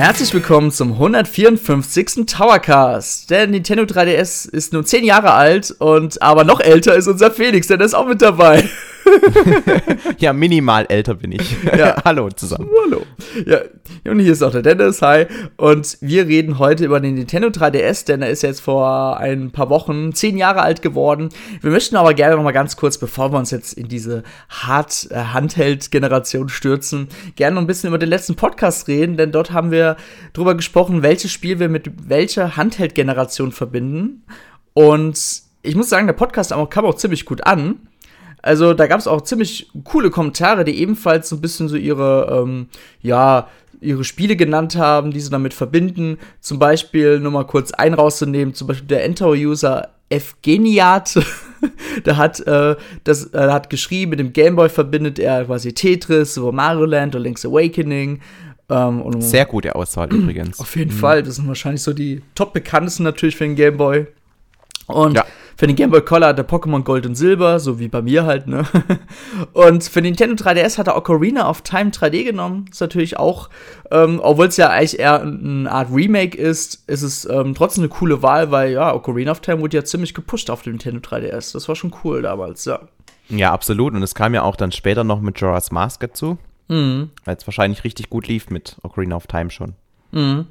Herzlich willkommen zum 154. Towercast. Der Nintendo 3DS ist nun 10 Jahre alt und aber noch älter ist unser Felix, der ist auch mit dabei. ja, minimal älter bin ich. Ja. Hallo zusammen. Hallo. Ja, und hier ist auch der Dennis, hi. Und wir reden heute über den Nintendo 3DS, denn er ist jetzt vor ein paar Wochen 10 Jahre alt geworden. Wir möchten aber gerne noch mal ganz kurz, bevor wir uns jetzt in diese Hard-Handheld-Generation stürzen, gerne noch ein bisschen über den letzten Podcast reden, denn dort haben wir drüber gesprochen, welches Spiel wir mit welcher Handheld-Generation verbinden. Und ich muss sagen, der Podcast kam auch ziemlich gut an. Also da gab es auch ziemlich coole Kommentare, die ebenfalls so ein bisschen so ihre, ähm, ja, ihre Spiele genannt haben, die sie damit verbinden. Zum Beispiel, nur mal kurz einen rauszunehmen, zum Beispiel der Enter-User Evgeniat, der hat, äh, das, äh, hat geschrieben, mit dem Gameboy verbindet er quasi Tetris, Super Mario Land oder Link's Awakening. Ähm, Sehr gute Auswahl übrigens. Auf jeden mhm. Fall, das sind wahrscheinlich so die top bekanntesten natürlich für den Gameboy. Und ja. Für den Game Boy Color hat er Pokémon Gold und Silber, so wie bei mir halt, ne? Und für den Nintendo 3DS hat er Ocarina of Time 3D genommen. Ist natürlich auch, ähm, obwohl es ja eigentlich eher eine Art Remake ist, ist es ähm, trotzdem eine coole Wahl, weil ja, Ocarina of Time wurde ja ziemlich gepusht auf dem Nintendo 3DS. Das war schon cool damals, ja. Ja, absolut. Und es kam ja auch dann später noch mit Jorah's Mask dazu. Mhm. Weil es wahrscheinlich richtig gut lief mit Ocarina of Time schon. Mhm.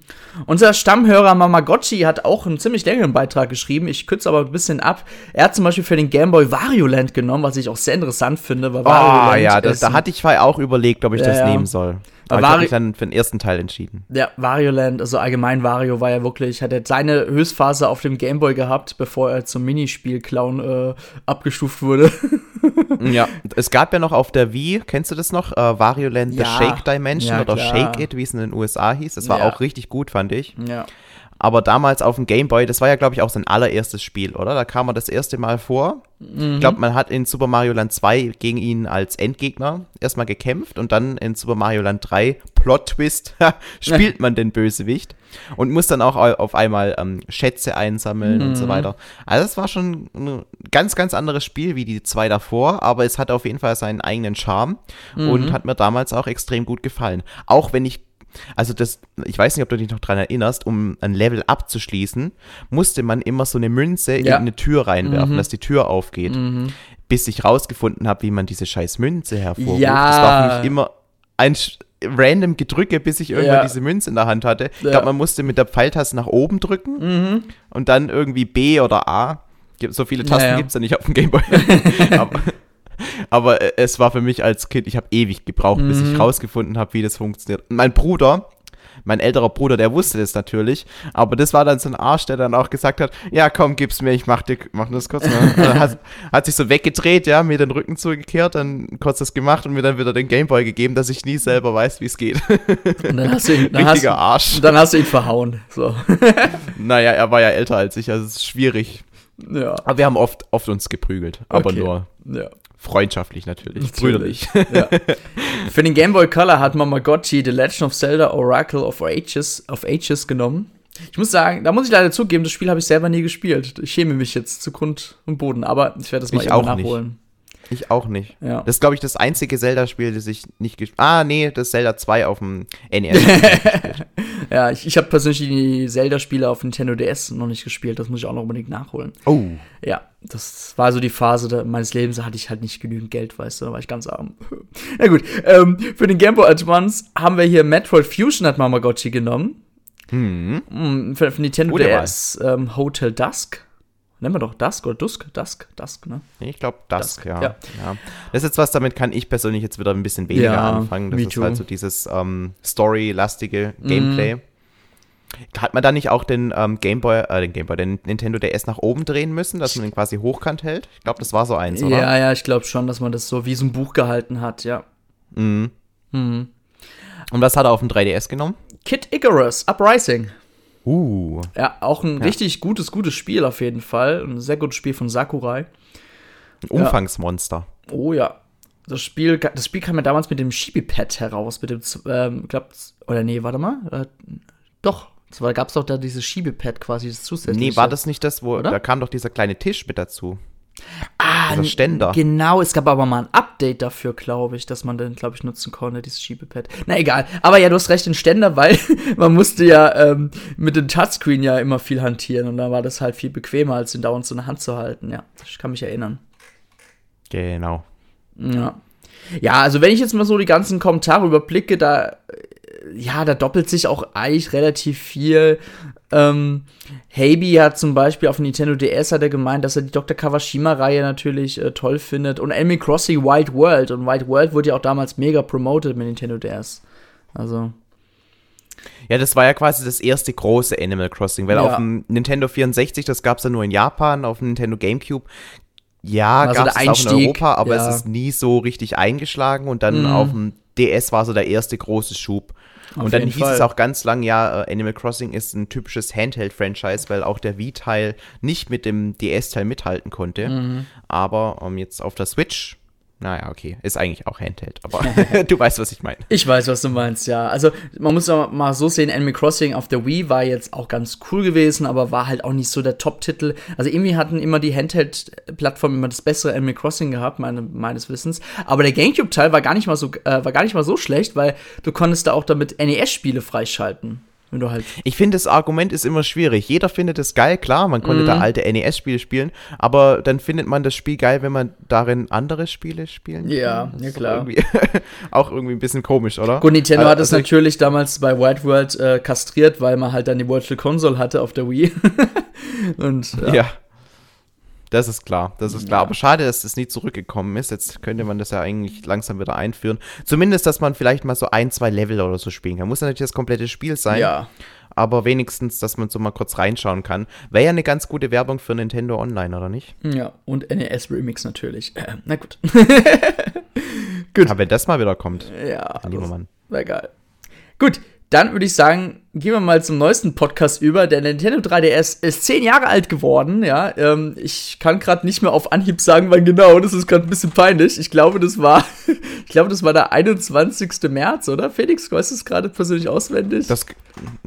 Unser Stammhörer Mamagotchi hat auch einen ziemlich längeren Beitrag geschrieben. Ich kürze aber ein bisschen ab. Er hat zum Beispiel für den Gameboy Wario Land genommen, was ich auch sehr interessant finde. Weil Wario oh, ja, das, da hatte ich auch überlegt, ob ich ja, das nehmen soll. Aber Vari ich habe mich dann für den ersten Teil entschieden. Ja, Wario Land, also allgemein Wario war ja wirklich, hat er seine Höchstphase auf dem Gameboy gehabt, bevor er zum Minispiel-Clown äh, abgestuft wurde. ja, es gab ja noch auf der Wii, kennst du das noch? Äh, Wario Land ja. The Shake Dimension ja, oder. Shake It, wie es in den USA hieß. Das war ja. auch richtig gut, fand ich. Ja. Aber damals auf dem Game Boy, das war ja, glaube ich, auch sein allererstes Spiel, oder? Da kam er das erste Mal vor. Mhm. Ich glaube, man hat in Super Mario Land 2 gegen ihn als Endgegner erstmal gekämpft und dann in Super Mario Land 3, Plot Twist, spielt man den Bösewicht und muss dann auch auf einmal ähm, Schätze einsammeln mhm. und so mhm. weiter. Also, das war schon ein ganz, ganz anderes Spiel wie die zwei davor, aber es hat auf jeden Fall seinen eigenen Charme mhm. und hat mir damals auch extrem gut gefallen. Auch wenn ich also das, ich weiß nicht, ob du dich noch dran erinnerst, um ein Level abzuschließen, musste man immer so eine Münze ja. in eine Tür reinwerfen, mhm. dass die Tür aufgeht. Mhm. Bis ich rausgefunden habe, wie man diese scheiß Münze hervorruft. Ja. Das war für mich immer ein random Gedrücke, bis ich irgendwann ja. diese Münze in der Hand hatte. Ich glaube, man musste mit der Pfeiltaste nach oben drücken mhm. und dann irgendwie B oder A. So viele Tasten ja, ja. gibt es ja nicht auf dem Gameboy. aber, aber äh, es war für mich als Kind, ich habe ewig gebraucht, bis ich mhm. rausgefunden habe, wie das funktioniert. mein Bruder, mein älterer Bruder, der wusste das natürlich, aber das war dann so ein Arsch, der dann auch gesagt hat, ja komm, gib's mir, ich mach, dir, mach das kurz. Ne? hat, hat, sich so weggedreht, ja, mir den Rücken zugekehrt, dann kurz das gemacht und mir dann wieder den Gameboy gegeben, dass ich nie selber weiß, wie es geht. Dann hast du ihn, Richtiger hast, Arsch. Dann hast du ihn verhauen. So. naja, er war ja älter als ich, also es ist schwierig. Ja. Aber wir haben oft, oft uns geprügelt, aber okay. nur. Ja. Freundschaftlich natürlich, natürlich. brüderlich. Ja. Für den Game Boy Color hat Mamagotchi The Legend of Zelda Oracle of Ages, of Ages genommen. Ich muss sagen, da muss ich leider zugeben, das Spiel habe ich selber nie gespielt. Ich schäme mich jetzt zu Grund und Boden, aber ich werde das mal ich auch nachholen. Nicht. Ich auch nicht. Ja. Das ist, glaube ich, das einzige Zelda-Spiel, das ich nicht gespielt Ah, nee, das Zelda 2 auf dem NES. ja, ich, ich habe persönlich die Zelda-Spiele auf Nintendo DS noch nicht gespielt. Das muss ich auch noch unbedingt nachholen. Oh. Ja, das war so die Phase meines Lebens, da hatte ich halt nicht genügend Geld, weißt du, da war ich ganz arm. Na gut, ähm, für den Game Boy Advance haben wir hier Metroid Fusion hat Mamagotchi genommen. Mhm. Für, für Nintendo Gute DS ähm, Hotel Dusk Nennen wir doch Dusk oder Dusk? Dusk, Dusk, ne? Ich glaube Dusk, Dusk ja. ja. ja. Das ist jetzt was, damit kann ich persönlich jetzt wieder ein bisschen weniger ja, anfangen. Das ist too. halt so dieses ähm, Story-lastige Gameplay. Mm. Hat man da nicht auch den ähm, Gameboy, äh, den Gameboy, den Nintendo DS nach oben drehen müssen, dass man ihn quasi hochkant hält? Ich glaube, das war so eins, oder? Ja, ja, ich glaube schon, dass man das so wie so ein Buch gehalten hat, ja. Mhm. Mhm. Und was hat er auf dem 3DS genommen? Kid Icarus, Uprising. Uh. Ja, auch ein ja. richtig gutes, gutes Spiel auf jeden Fall. Ein sehr gutes Spiel von Sakurai. Ein Umfangsmonster. Ja. Oh ja. Das Spiel, das Spiel kam ja damals mit dem Shibi-Pad heraus, mit dem, ähm, glaub, oder nee, warte mal. Äh, doch, zwar gab es doch da dieses Schiebepad quasi das zusätzliche. Nee, war das nicht das, wo, oder? da kam doch dieser kleine Tisch mit dazu. Ah, also Ständer. Genau, es gab aber mal ein Update dafür, glaube ich, dass man dann, glaube ich, nutzen konnte, dieses Schiebepad. Na egal. Aber ja, du hast recht, ein Ständer, weil man musste ja ähm, mit dem Touchscreen ja immer viel hantieren und da war das halt viel bequemer, als den dauernd so eine Hand zu halten. Ja, ich kann mich erinnern. Genau. Ja. Ja, also wenn ich jetzt mal so die ganzen Kommentare überblicke, da äh, ja, da doppelt sich auch eigentlich relativ viel. Ähm, Heibi hat zum Beispiel auf Nintendo DS hat er gemeint, dass er die Dr. Kawashima-Reihe natürlich äh, toll findet. Und Animal Crossing Wild World. Und Wild World wurde ja auch damals mega promoted mit Nintendo DS. Also. Ja, das war ja quasi das erste große Animal Crossing, weil ja. auf dem Nintendo 64, das gab es ja nur in Japan, auf dem Nintendo GameCube ja, also gab es auch in Europa, aber ja. es ist nie so richtig eingeschlagen und dann mhm. auf dem DS war so der erste große Schub. Auf und dann hieß Fall. es auch ganz lang, ja, äh, Animal Crossing ist ein typisches Handheld-Franchise, weil auch der Wii-Teil nicht mit dem DS-Teil mithalten konnte. Mhm. Aber um, ähm, jetzt auf der Switch naja, okay. Ist eigentlich auch Handheld, aber du weißt, was ich meine. Ich weiß, was du meinst, ja. Also, man muss auch mal so sehen, Animal Crossing auf der Wii war jetzt auch ganz cool gewesen, aber war halt auch nicht so der Top-Titel. Also, irgendwie hatten immer die Handheld-Plattformen immer das bessere Animal Crossing gehabt, meine, meines Wissens. Aber der Gamecube-Teil war gar nicht mal so, äh, war gar nicht mal so schlecht, weil du konntest da auch damit NES-Spiele freischalten. Wenn du halt ich finde, das Argument ist immer schwierig. Jeder findet es geil, klar, man konnte mhm. da alte NES-Spiele spielen, aber dann findet man das Spiel geil, wenn man darin andere Spiele spielen kann. Ja, ja klar. Irgendwie auch irgendwie ein bisschen komisch, oder? Gut, Nintendo also, hat es also natürlich damals bei White World äh, kastriert, weil man halt dann die Virtual Console hatte auf der Wii. Und ja. ja. Das ist klar, das ist klar. Ja. Aber schade, dass das nie zurückgekommen ist. Jetzt könnte man das ja eigentlich langsam wieder einführen. Zumindest, dass man vielleicht mal so ein, zwei Level oder so spielen kann. Muss ja natürlich das komplette Spiel sein. Ja. Aber wenigstens, dass man so mal kurz reinschauen kann. Wäre ja eine ganz gute Werbung für Nintendo Online, oder nicht? Ja, und NES Remix natürlich. Äh, na gut. gut. Aber wenn das mal wieder kommt. Ja. Lieber Mann. Wäre geil. Gut, dann würde ich sagen, gehen wir mal zum neuesten Podcast über. Der Nintendo 3DS ist zehn Jahre alt geworden. Ja, ähm, ich kann gerade nicht mehr auf Anhieb sagen, wann genau. Das ist gerade ein bisschen peinlich. Ich glaube, das war, ich glaube, das war der 21. März, oder? Felix, weißt du es gerade persönlich auswendig? Das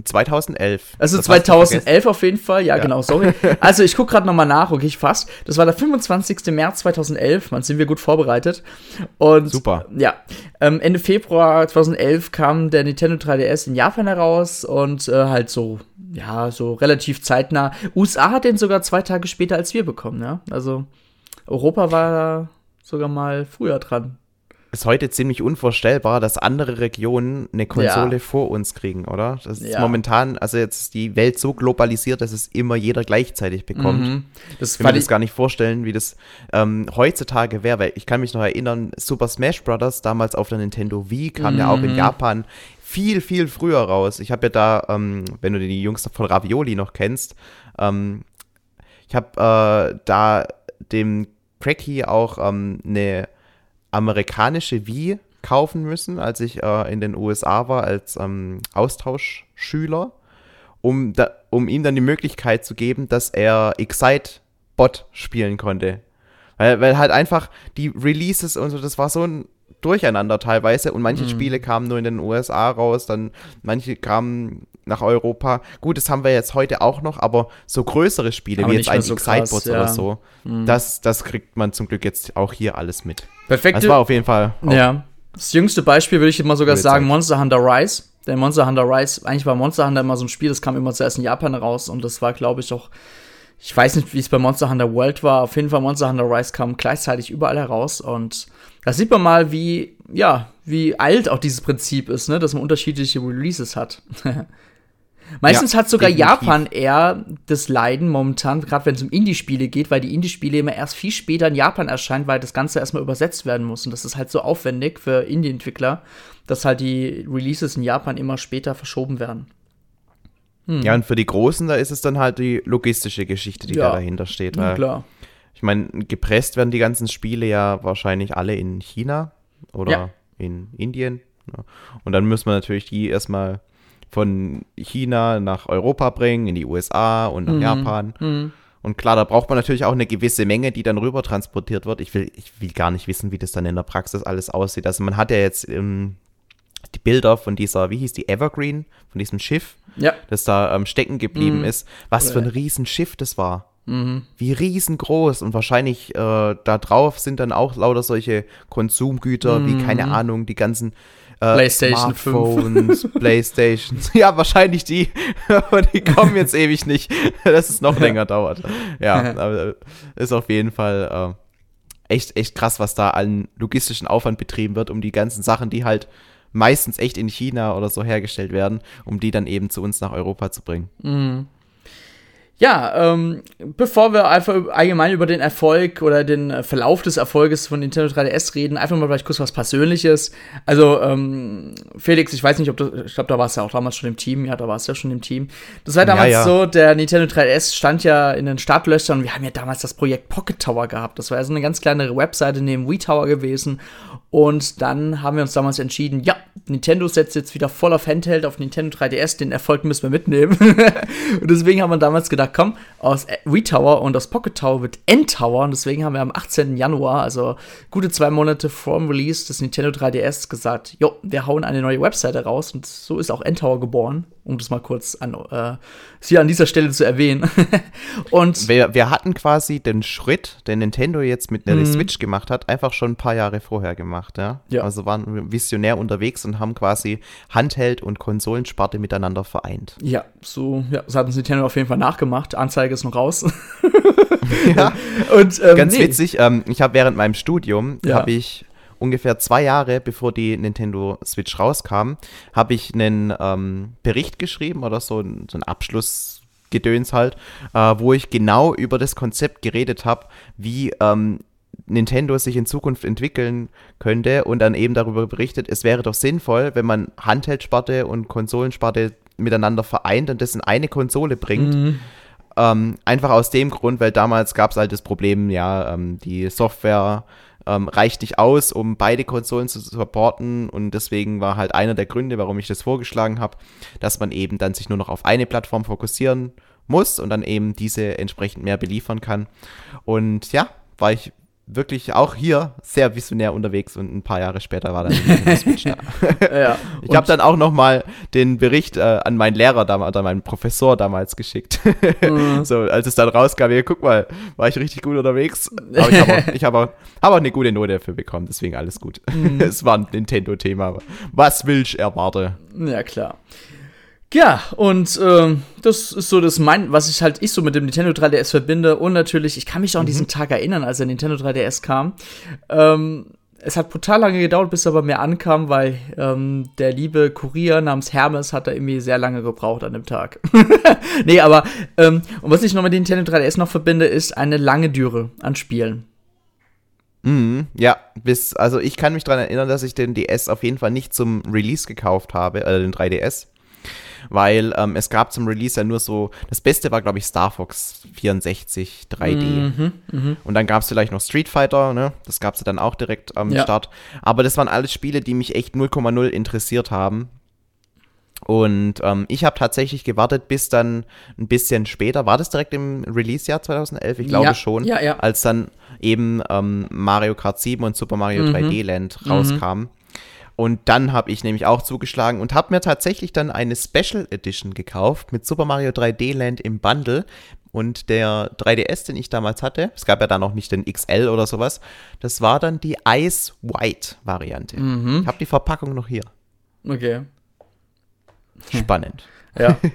2011. Also das 2011 auf jeden Fall. Ja, ja. genau. Sorry. Also ich gucke gerade noch mal nach. Okay, ich fast. Das war der 25. März 2011. Man sind wir gut vorbereitet. Und super. Ja, ähm, Ende Februar 2011 kam der Nintendo 3DS in Japan heraus und äh, halt so, ja, so relativ zeitnah. USA hat den sogar zwei Tage später als wir bekommen, ja. Also Europa war da sogar mal früher dran. Ist heute ziemlich unvorstellbar, dass andere Regionen eine Konsole ja. vor uns kriegen, oder? Das ist ja. momentan, also jetzt ist die Welt so globalisiert, dass es immer jeder gleichzeitig bekommt. Mhm. Das ich kann mir das gar nicht vorstellen, wie das ähm, heutzutage wäre, weil ich kann mich noch erinnern, Super Smash Bros. damals auf der Nintendo Wii kam mhm. ja auch in mhm. Japan viel, viel früher raus. Ich habe ja da, ähm, wenn du die Jungs von Ravioli noch kennst, ähm, ich habe äh, da dem Cracky auch ähm, eine amerikanische Wii kaufen müssen, als ich äh, in den USA war als ähm, Austauschschüler, um, da, um ihm dann die Möglichkeit zu geben, dass er Excite Bot spielen konnte. Weil, weil halt einfach die Releases und so, das war so ein durcheinander teilweise und manche mhm. Spiele kamen nur in den USA raus, dann manche kamen nach Europa. Gut, das haben wir jetzt heute auch noch, aber so größere Spiele aber wie jetzt ein so Excitebots ja. oder so, mhm. das, das kriegt man zum Glück jetzt auch hier alles mit. Perfekt. Das war auf jeden Fall. Ja. Das jüngste Beispiel würde ich immer sogar sagen, Monster Hunter Rise. Der Monster Hunter Rise, eigentlich war Monster Hunter immer so ein Spiel, das kam immer zuerst in Japan raus und das war, glaube ich, auch ich weiß nicht, wie es bei Monster Hunter World war. Auf jeden Fall Monster Hunter Rise kam gleichzeitig überall heraus und da sieht man mal, wie, ja, wie alt auch dieses Prinzip ist, ne, dass man unterschiedliche Releases hat. Meistens ja, hat sogar definitiv. Japan eher das Leiden momentan, gerade wenn es um Indie-Spiele geht, weil die Indie-Spiele immer erst viel später in Japan erscheinen, weil das Ganze erstmal übersetzt werden muss. Und das ist halt so aufwendig für Indie-Entwickler, dass halt die Releases in Japan immer später verschoben werden. Hm. Ja, und für die Großen, da ist es dann halt die logistische Geschichte, die ja. da dahinter steht. ja, klar. Ich meine, gepresst werden die ganzen Spiele ja wahrscheinlich alle in China oder ja. in Indien. Und dann müssen wir natürlich die erstmal von China nach Europa bringen, in die USA und nach mhm. Japan. Mhm. Und klar, da braucht man natürlich auch eine gewisse Menge, die dann rüber transportiert wird. Ich will, ich will gar nicht wissen, wie das dann in der Praxis alles aussieht. Also man hat ja jetzt ähm, die Bilder von dieser, wie hieß die, Evergreen, von diesem Schiff, ja. das da ähm, stecken geblieben mhm. ist. Was für ein Riesenschiff das war. Mhm. Wie riesengroß und wahrscheinlich äh, da drauf sind dann auch lauter solche Konsumgüter, mhm. wie keine Ahnung, die ganzen äh, PlayStation Smartphones, 5. Playstations. Ja, wahrscheinlich die, aber die kommen jetzt ewig nicht, dass es noch länger dauert. Ja, aber ist auf jeden Fall äh, echt, echt krass, was da an logistischen Aufwand betrieben wird, um die ganzen Sachen, die halt meistens echt in China oder so hergestellt werden, um die dann eben zu uns nach Europa zu bringen. Mhm. Ja, ähm, bevor wir einfach allgemein über den Erfolg oder den äh, Verlauf des Erfolges von Nintendo 3DS reden, einfach mal vielleicht kurz was Persönliches. Also, ähm, Felix, ich weiß nicht, ob du, ich glaube, da warst du ja auch damals schon im Team. Ja, da warst du ja schon im Team. Das war damals ja, ja. so, der Nintendo 3DS stand ja in den Startlöchern wir haben ja damals das Projekt Pocket Tower gehabt. Das war ja so eine ganz kleine Webseite neben Wii Tower gewesen. Und dann haben wir uns damals entschieden, ja, Nintendo setzt jetzt wieder voll auf Handheld, auf Nintendo 3DS, den Erfolg müssen wir mitnehmen. und deswegen haben wir damals gedacht, komm, aus Wii Tower und aus Pocket Tower wird N-Tower. Und deswegen haben wir am 18. Januar, also gute zwei Monate vor dem Release des Nintendo 3DS, gesagt, jo, wir hauen eine neue Webseite raus. Und so ist auch N-Tower geboren um das mal kurz an, äh, hier an dieser Stelle zu erwähnen. und wir, wir hatten quasi den Schritt, den Nintendo jetzt mit der mhm. Switch gemacht hat, einfach schon ein paar Jahre vorher gemacht, ja? ja. Also waren visionär unterwegs und haben quasi Handheld und Konsolensparte miteinander vereint. Ja, so, ja, so hat uns Nintendo auf jeden Fall nachgemacht. Anzeige ist noch raus. ja. Und ähm, ganz nee. witzig, ähm, ich habe während meinem Studium ja. habe ich ungefähr zwei Jahre bevor die Nintendo Switch rauskam, habe ich einen ähm, Bericht geschrieben oder so, so ein Abschlussgedöns halt, äh, wo ich genau über das Konzept geredet habe, wie ähm, Nintendo sich in Zukunft entwickeln könnte und dann eben darüber berichtet, es wäre doch sinnvoll, wenn man Handheld-Sparte und Konsolensparte miteinander vereint und das in eine Konsole bringt. Mhm. Ähm, einfach aus dem Grund, weil damals gab es halt das Problem, ja, ähm, die Software ähm, reicht nicht aus, um beide Konsolen zu supporten und deswegen war halt einer der Gründe, warum ich das vorgeschlagen habe, dass man eben dann sich nur noch auf eine Plattform fokussieren muss und dann eben diese entsprechend mehr beliefern kann. Und ja, war ich wirklich auch hier sehr visionär unterwegs und ein paar Jahre später war dann Switch da. ja, ich habe dann auch noch mal den Bericht äh, an meinen Lehrer damals, an meinen Professor damals geschickt. Mhm. so, als es dann rauskam, hier, guck mal, war ich richtig gut unterwegs. Aber ich habe auch, hab auch, hab auch, eine gute Note dafür bekommen, deswegen alles gut. Mhm. es war ein Nintendo-Thema. Was will ich erwarte? Ja, klar. Ja, und äh, das ist so das mein, was ich halt ich so mit dem Nintendo 3DS verbinde. Und natürlich, ich kann mich auch an diesen mhm. Tag erinnern, als der Nintendo 3DS kam. Ähm, es hat brutal lange gedauert, bis er bei mir ankam, weil ähm, der liebe Kurier namens Hermes hat da irgendwie sehr lange gebraucht an dem Tag. nee, aber ähm, und was ich noch mit dem Nintendo 3DS noch verbinde, ist eine lange Dürre an Spielen. Mhm, ja, bis, also ich kann mich daran erinnern, dass ich den DS auf jeden Fall nicht zum Release gekauft habe, äh, den 3DS weil ähm, es gab zum Release ja nur so, das Beste war, glaube ich, Star Fox 64 3D. Mhm, mh. Und dann gab es vielleicht noch Street Fighter, ne? Das gab es ja dann auch direkt am ja. Start. Aber das waren alles Spiele, die mich echt 0,0 interessiert haben. Und ähm, ich habe tatsächlich gewartet, bis dann ein bisschen später, war das direkt im Release-Jahr 2011? Ich glaube ja, schon, ja, ja. als dann eben ähm, Mario Kart 7 und Super Mario mhm. 3D Land rauskamen. Mhm. Und dann habe ich nämlich auch zugeschlagen und habe mir tatsächlich dann eine Special Edition gekauft mit Super Mario 3D Land im Bundle. Und der 3DS, den ich damals hatte, es gab ja da noch nicht den XL oder sowas, das war dann die Ice White Variante. Mhm. Ich habe die Verpackung noch hier. Okay. Spannend. Ja.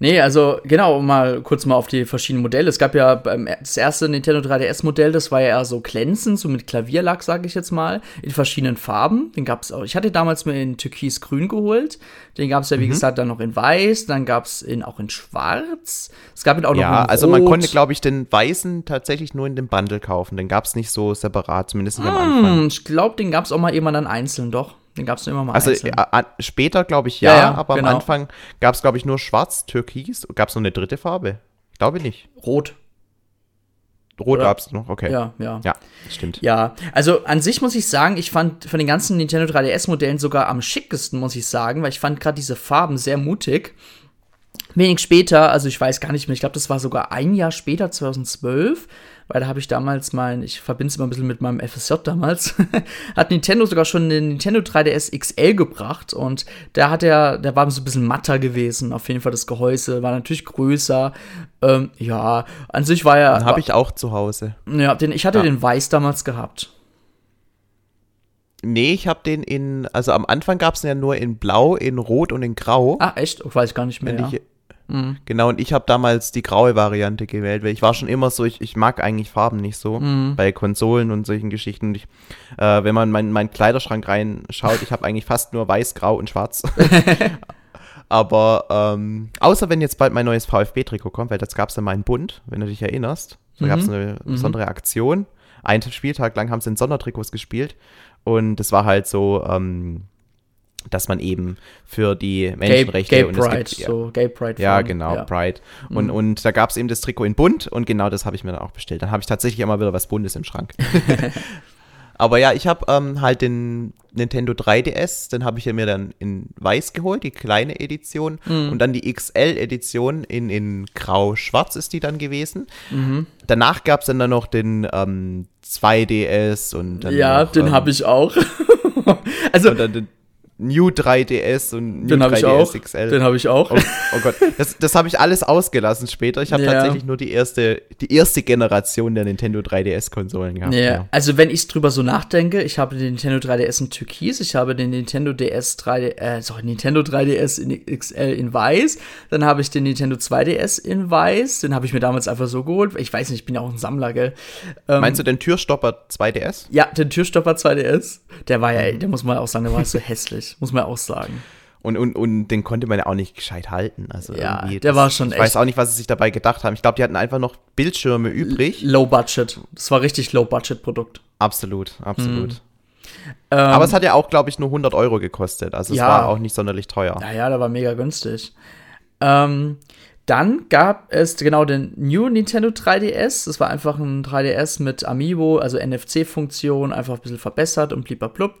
Nee, also genau, mal kurz mal auf die verschiedenen Modelle. Es gab ja das erste Nintendo 3DS-Modell, das war ja eher so glänzend, so mit Klavierlack, sage ich jetzt mal, in verschiedenen Farben. Den gab es auch. Ich hatte damals mir in Türkis-Grün geholt. Den gab es ja, wie mhm. gesagt, dann noch in Weiß, dann gab es ihn auch in Schwarz. Es gab ihn auch ja, noch in Rot. also man konnte, glaube ich, den Weißen tatsächlich nur in dem Bundle kaufen. Den gab es nicht so separat, zumindest nicht am hm, Anfang. Ich glaube, den gab es auch mal irgendwann dann einzeln, doch. Den gab es immer mal Also einzeln. Äh, später, glaube ich, ja, ja, ja aber genau. am Anfang gab es, glaube ich, nur schwarz, türkis. Gab es noch eine dritte Farbe? Ich glaube nicht. Rot. Rot gab es noch, okay. Ja, ja. Ja, stimmt. Ja, also an sich muss ich sagen, ich fand von den ganzen Nintendo 3DS-Modellen sogar am schickesten, muss ich sagen, weil ich fand gerade diese Farben sehr mutig. Wenig später, also ich weiß gar nicht mehr, ich glaube, das war sogar ein Jahr später, 2012, weil da habe ich damals mein, ich verbinde es immer ein bisschen mit meinem FSJ damals, hat Nintendo sogar schon den Nintendo 3DS XL gebracht und da hat er, der war so ein bisschen matter gewesen, auf jeden Fall das Gehäuse war natürlich größer. Ähm, ja, an sich war er. Habe ich auch zu Hause. Ja, den, ich hatte ja. den weiß damals gehabt. Nee, ich habe den in, also am Anfang gab es den ja nur in Blau, in Rot und in Grau. Ah, echt? Oh, weiß ich gar nicht mehr. Ja. Ich, mhm. Genau, und ich habe damals die graue Variante gewählt, weil ich war schon immer so, ich, ich mag eigentlich Farben nicht so mhm. bei Konsolen und solchen Geschichten. Ich, äh, wenn man meinen mein Kleiderschrank reinschaut, ich habe eigentlich fast nur weiß, grau und schwarz. Aber ähm, außer wenn jetzt bald mein neues VfB-Trikot kommt, weil das gab es ja mal in Bund, wenn du dich erinnerst. Da mhm. gab es eine mhm. besondere Aktion. Einen Spieltag lang haben sie in Sondertrikots gespielt. Und das war halt so, ähm, dass man eben für die Menschenrechte Gay, Gay und Pride, gibt, ja, so Gay Pride. Ja, genau, ja. Pride. Und, mhm. und da gab es eben das Trikot in bunt und genau das habe ich mir dann auch bestellt. Dann habe ich tatsächlich immer wieder was Buntes im Schrank. Aber ja, ich habe ähm, halt den Nintendo 3DS, den habe ich mir dann in weiß geholt, die kleine Edition. Mhm. Und dann die XL-Edition in, in grau-schwarz ist die dann gewesen. Mhm. Danach gab es dann, dann noch den ähm, 2DS und dann Ja, noch, den ähm, habe ich auch. also, und dann den, New 3DS und New den 3DS auch, XL. Den habe ich auch. Oh, oh, Gott, das, das habe ich alles ausgelassen später. Ich habe ja. tatsächlich nur die erste, die erste Generation der Nintendo 3DS-Konsolen gehabt. Ja. ja. Also wenn ich drüber so nachdenke, ich habe den Nintendo 3DS in Türkis, ich habe den Nintendo DS 3 äh, sorry, Nintendo 3DS in XL in Weiß, dann habe ich den Nintendo 2DS in Weiß, den habe ich mir damals einfach so geholt. Ich weiß nicht, ich bin ja auch ein Sammler, gell? Ähm, Meinst du den Türstopper 2DS? Ja, den Türstopper 2DS. Der war ja, der muss man auch sagen, der war so hässlich muss man auch sagen. Und, und, und den konnte man ja auch nicht gescheit halten. Also ja, der das, war schon Ich echt. weiß auch nicht, was sie sich dabei gedacht haben. Ich glaube, die hatten einfach noch Bildschirme übrig. Low Budget. Das war richtig Low Budget Produkt. Absolut, absolut. Mhm. Aber es hat ja auch, glaube ich, nur 100 Euro gekostet. Also es ja, war auch nicht sonderlich teuer. Ja, ja, der war mega günstig. Ähm, dann gab es genau den New Nintendo 3DS. Das war einfach ein 3DS mit Amiibo, also NFC-Funktion, einfach ein bisschen verbessert und blub.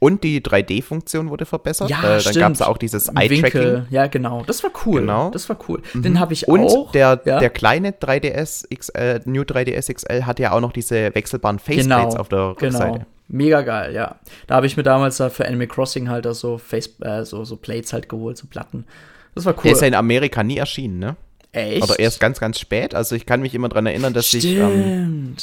Und die 3D-Funktion wurde verbessert. Ja, äh, dann gab es auch dieses Eye-Tracking. Ja, genau. Das war cool. Genau. Das war cool. Mhm. Den habe ich Und auch. Und der, ja. der kleine 3DS XL, New 3DS XL hat ja auch noch diese wechselbaren Faceplates genau. auf der Rückseite. Genau. Mega geil, ja. Da habe ich mir damals da für Animal Crossing halt so Face, äh, so, so Plates halt geholt, so Platten. Das war cool. Der ist ja in Amerika nie erschienen, ne? Echt? Oder erst ganz, ganz spät. Also ich kann mich immer daran erinnern, dass Stimmt. ich. Ähm,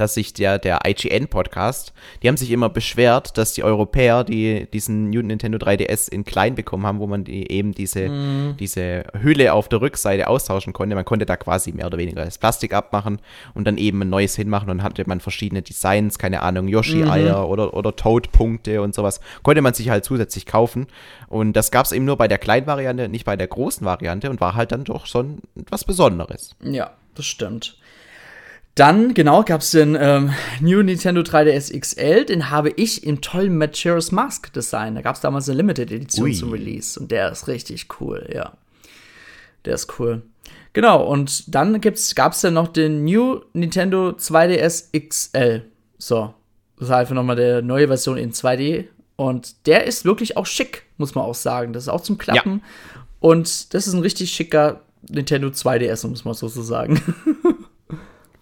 dass sich der, der IGN-Podcast, die haben sich immer beschwert, dass die Europäer, die diesen New Nintendo 3DS in klein bekommen haben, wo man die, eben diese, mm. diese Hülle auf der Rückseite austauschen konnte. Man konnte da quasi mehr oder weniger das Plastik abmachen und dann eben ein neues hinmachen und hatte man verschiedene Designs, keine Ahnung, Yoshi-Eier mhm. oder, oder Toad-Punkte und sowas. Konnte man sich halt zusätzlich kaufen. Und das gab es eben nur bei der kleinen Variante, nicht bei der großen Variante und war halt dann doch schon etwas Besonderes. Ja, das stimmt. Dann, genau, gab es den ähm, New Nintendo 3DS XL, den habe ich im tollen Majora's Mask Design. Da gab es damals eine Limited Edition Ui. zum Release und der ist richtig cool, ja. Der ist cool. Genau, und dann gab es dann noch den New Nintendo 2DS XL. So, das ist einfach nochmal der neue Version in 2D. Und der ist wirklich auch schick, muss man auch sagen. Das ist auch zum Klappen. Ja. Und das ist ein richtig schicker Nintendo 2DS, muss man so sagen.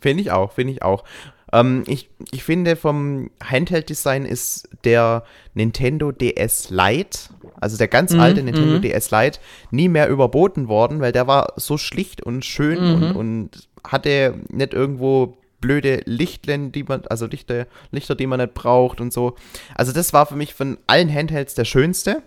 Finde ich auch, finde ich auch. Ähm, ich, ich finde, vom Handheld-Design ist der Nintendo DS Lite, also der ganz mhm, alte Nintendo mhm. DS Lite, nie mehr überboten worden, weil der war so schlicht und schön mhm. und, und hatte nicht irgendwo blöde Lichtlen, die man, also Lichter, Lichter, die man nicht braucht und so. Also das war für mich von allen Handhelds der schönste.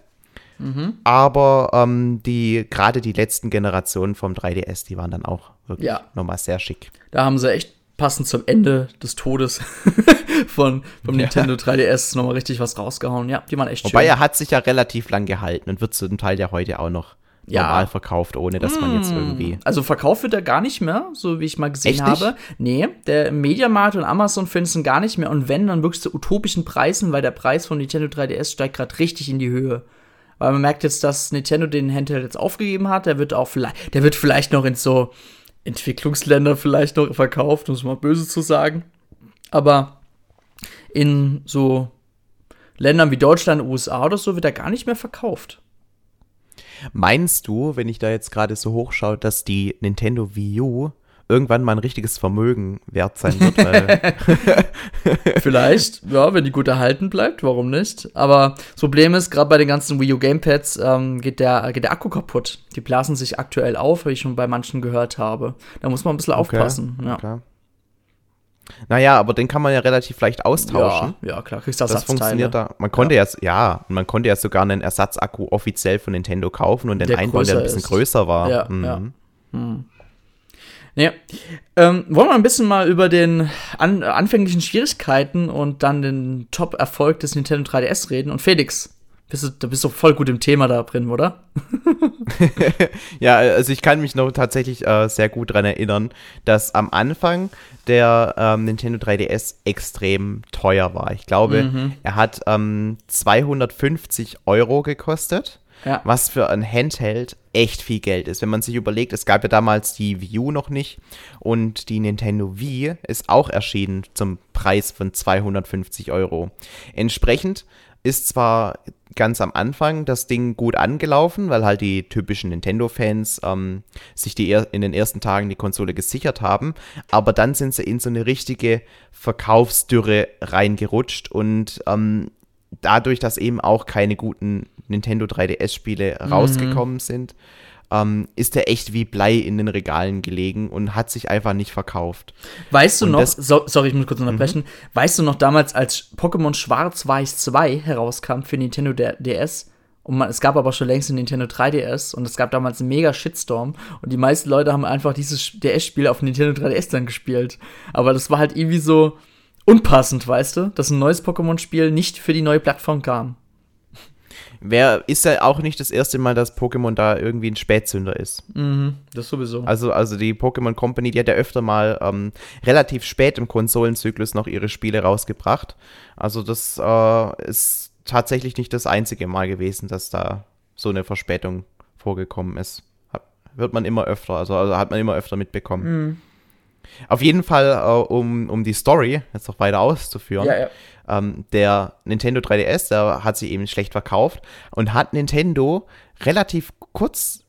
Mhm. Aber ähm, die, gerade die letzten Generationen vom 3DS, die waren dann auch wirklich ja. nochmal sehr schick. Da haben sie echt passend zum Ende des Todes von, vom ja. Nintendo 3DS nochmal richtig was rausgehauen. Ja, die waren echt Wobei schön. er hat sich ja relativ lang gehalten und wird zum Teil ja heute auch noch ja. normal verkauft, ohne dass man jetzt mm. irgendwie. Also verkauft wird er gar nicht mehr, so wie ich mal gesehen Echt habe. Nee, der Mediamarkt und Amazon finden es gar nicht mehr. Und wenn, dann wirklich zu utopischen Preisen, weil der Preis von Nintendo 3DS steigt gerade richtig in die Höhe. Weil man merkt jetzt, dass Nintendo den Handheld jetzt aufgegeben hat. Der wird auch vielleicht, der wird vielleicht noch in so Entwicklungsländer vielleicht noch verkauft, um es mal böse zu sagen. Aber in so Ländern wie Deutschland, USA oder so wird er gar nicht mehr verkauft. Meinst du, wenn ich da jetzt gerade so hochschaue, dass die Nintendo Wii U irgendwann mal ein richtiges Vermögen wert sein wird. Vielleicht, ja, wenn die gut erhalten bleibt, warum nicht? Aber das Problem ist, gerade bei den ganzen Wii U Gamepads ähm, geht, der, geht der Akku kaputt. Die blasen sich aktuell auf, wie ich schon bei manchen gehört habe. Da muss man ein bisschen okay, aufpassen. Ja. Okay. Naja, aber den kann man ja relativ leicht austauschen. Ja, ja klar, kriegst du Das funktioniert da. Man konnte ja. ja, ja, man konnte ja sogar einen Ersatzakku offiziell von Nintendo kaufen und den der einbauen, der ein bisschen ist. größer war. Ja, mhm. ja. Hm. Ja. Ähm, wollen wir ein bisschen mal über den an, anfänglichen Schwierigkeiten und dann den Top-Erfolg des Nintendo 3DS reden? Und Felix, bist du, da bist du voll gut im Thema da drin, oder? ja, also ich kann mich noch tatsächlich äh, sehr gut daran erinnern, dass am Anfang der ähm, Nintendo 3DS extrem teuer war. Ich glaube, mhm. er hat ähm, 250 Euro gekostet. Ja. Was für ein Handheld echt viel Geld ist. Wenn man sich überlegt, es gab ja damals die Wii U noch nicht und die Nintendo Wii ist auch erschienen zum Preis von 250 Euro. Entsprechend ist zwar ganz am Anfang das Ding gut angelaufen, weil halt die typischen Nintendo-Fans ähm, sich die in den ersten Tagen die Konsole gesichert haben, aber dann sind sie in so eine richtige Verkaufsdürre reingerutscht und ähm, dadurch, dass eben auch keine guten Nintendo 3DS-Spiele mhm. rausgekommen sind, ähm, ist er echt wie Blei in den Regalen gelegen und hat sich einfach nicht verkauft. Weißt du und noch, so, sorry, ich muss kurz unterbrechen, mhm. weißt du noch damals, als Pokémon Schwarz-Weiß 2 herauskam für Nintendo DS? Und man, es gab aber schon längst ein Nintendo 3DS und es gab damals einen mega Shitstorm und die meisten Leute haben einfach dieses DS-Spiel auf Nintendo 3DS dann gespielt. Aber das war halt irgendwie so unpassend, weißt du, dass ein neues Pokémon-Spiel nicht für die neue Plattform kam. Wer ist ja auch nicht das erste Mal, dass Pokémon da irgendwie ein Spätzünder ist. Mhm, das sowieso. Also, also die Pokémon Company, die hat ja öfter mal ähm, relativ spät im Konsolenzyklus noch ihre Spiele rausgebracht. Also das äh, ist tatsächlich nicht das einzige Mal gewesen, dass da so eine Verspätung vorgekommen ist. wird man immer öfter, also, also, hat man immer öfter mitbekommen. Mhm. Auf jeden Fall, äh, um, um die Story jetzt noch weiter auszuführen. Ja, ja. Ähm, der Nintendo 3DS, der hat sich eben schlecht verkauft und hat Nintendo relativ kurz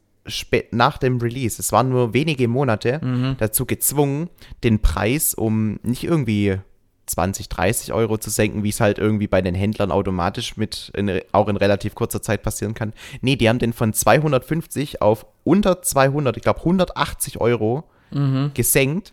nach dem Release, es waren nur wenige Monate, mhm. dazu gezwungen, den Preis um nicht irgendwie 20, 30 Euro zu senken, wie es halt irgendwie bei den Händlern automatisch mit in, auch in relativ kurzer Zeit passieren kann. Nee, die haben den von 250 auf unter 200, ich glaube 180 Euro mhm. gesenkt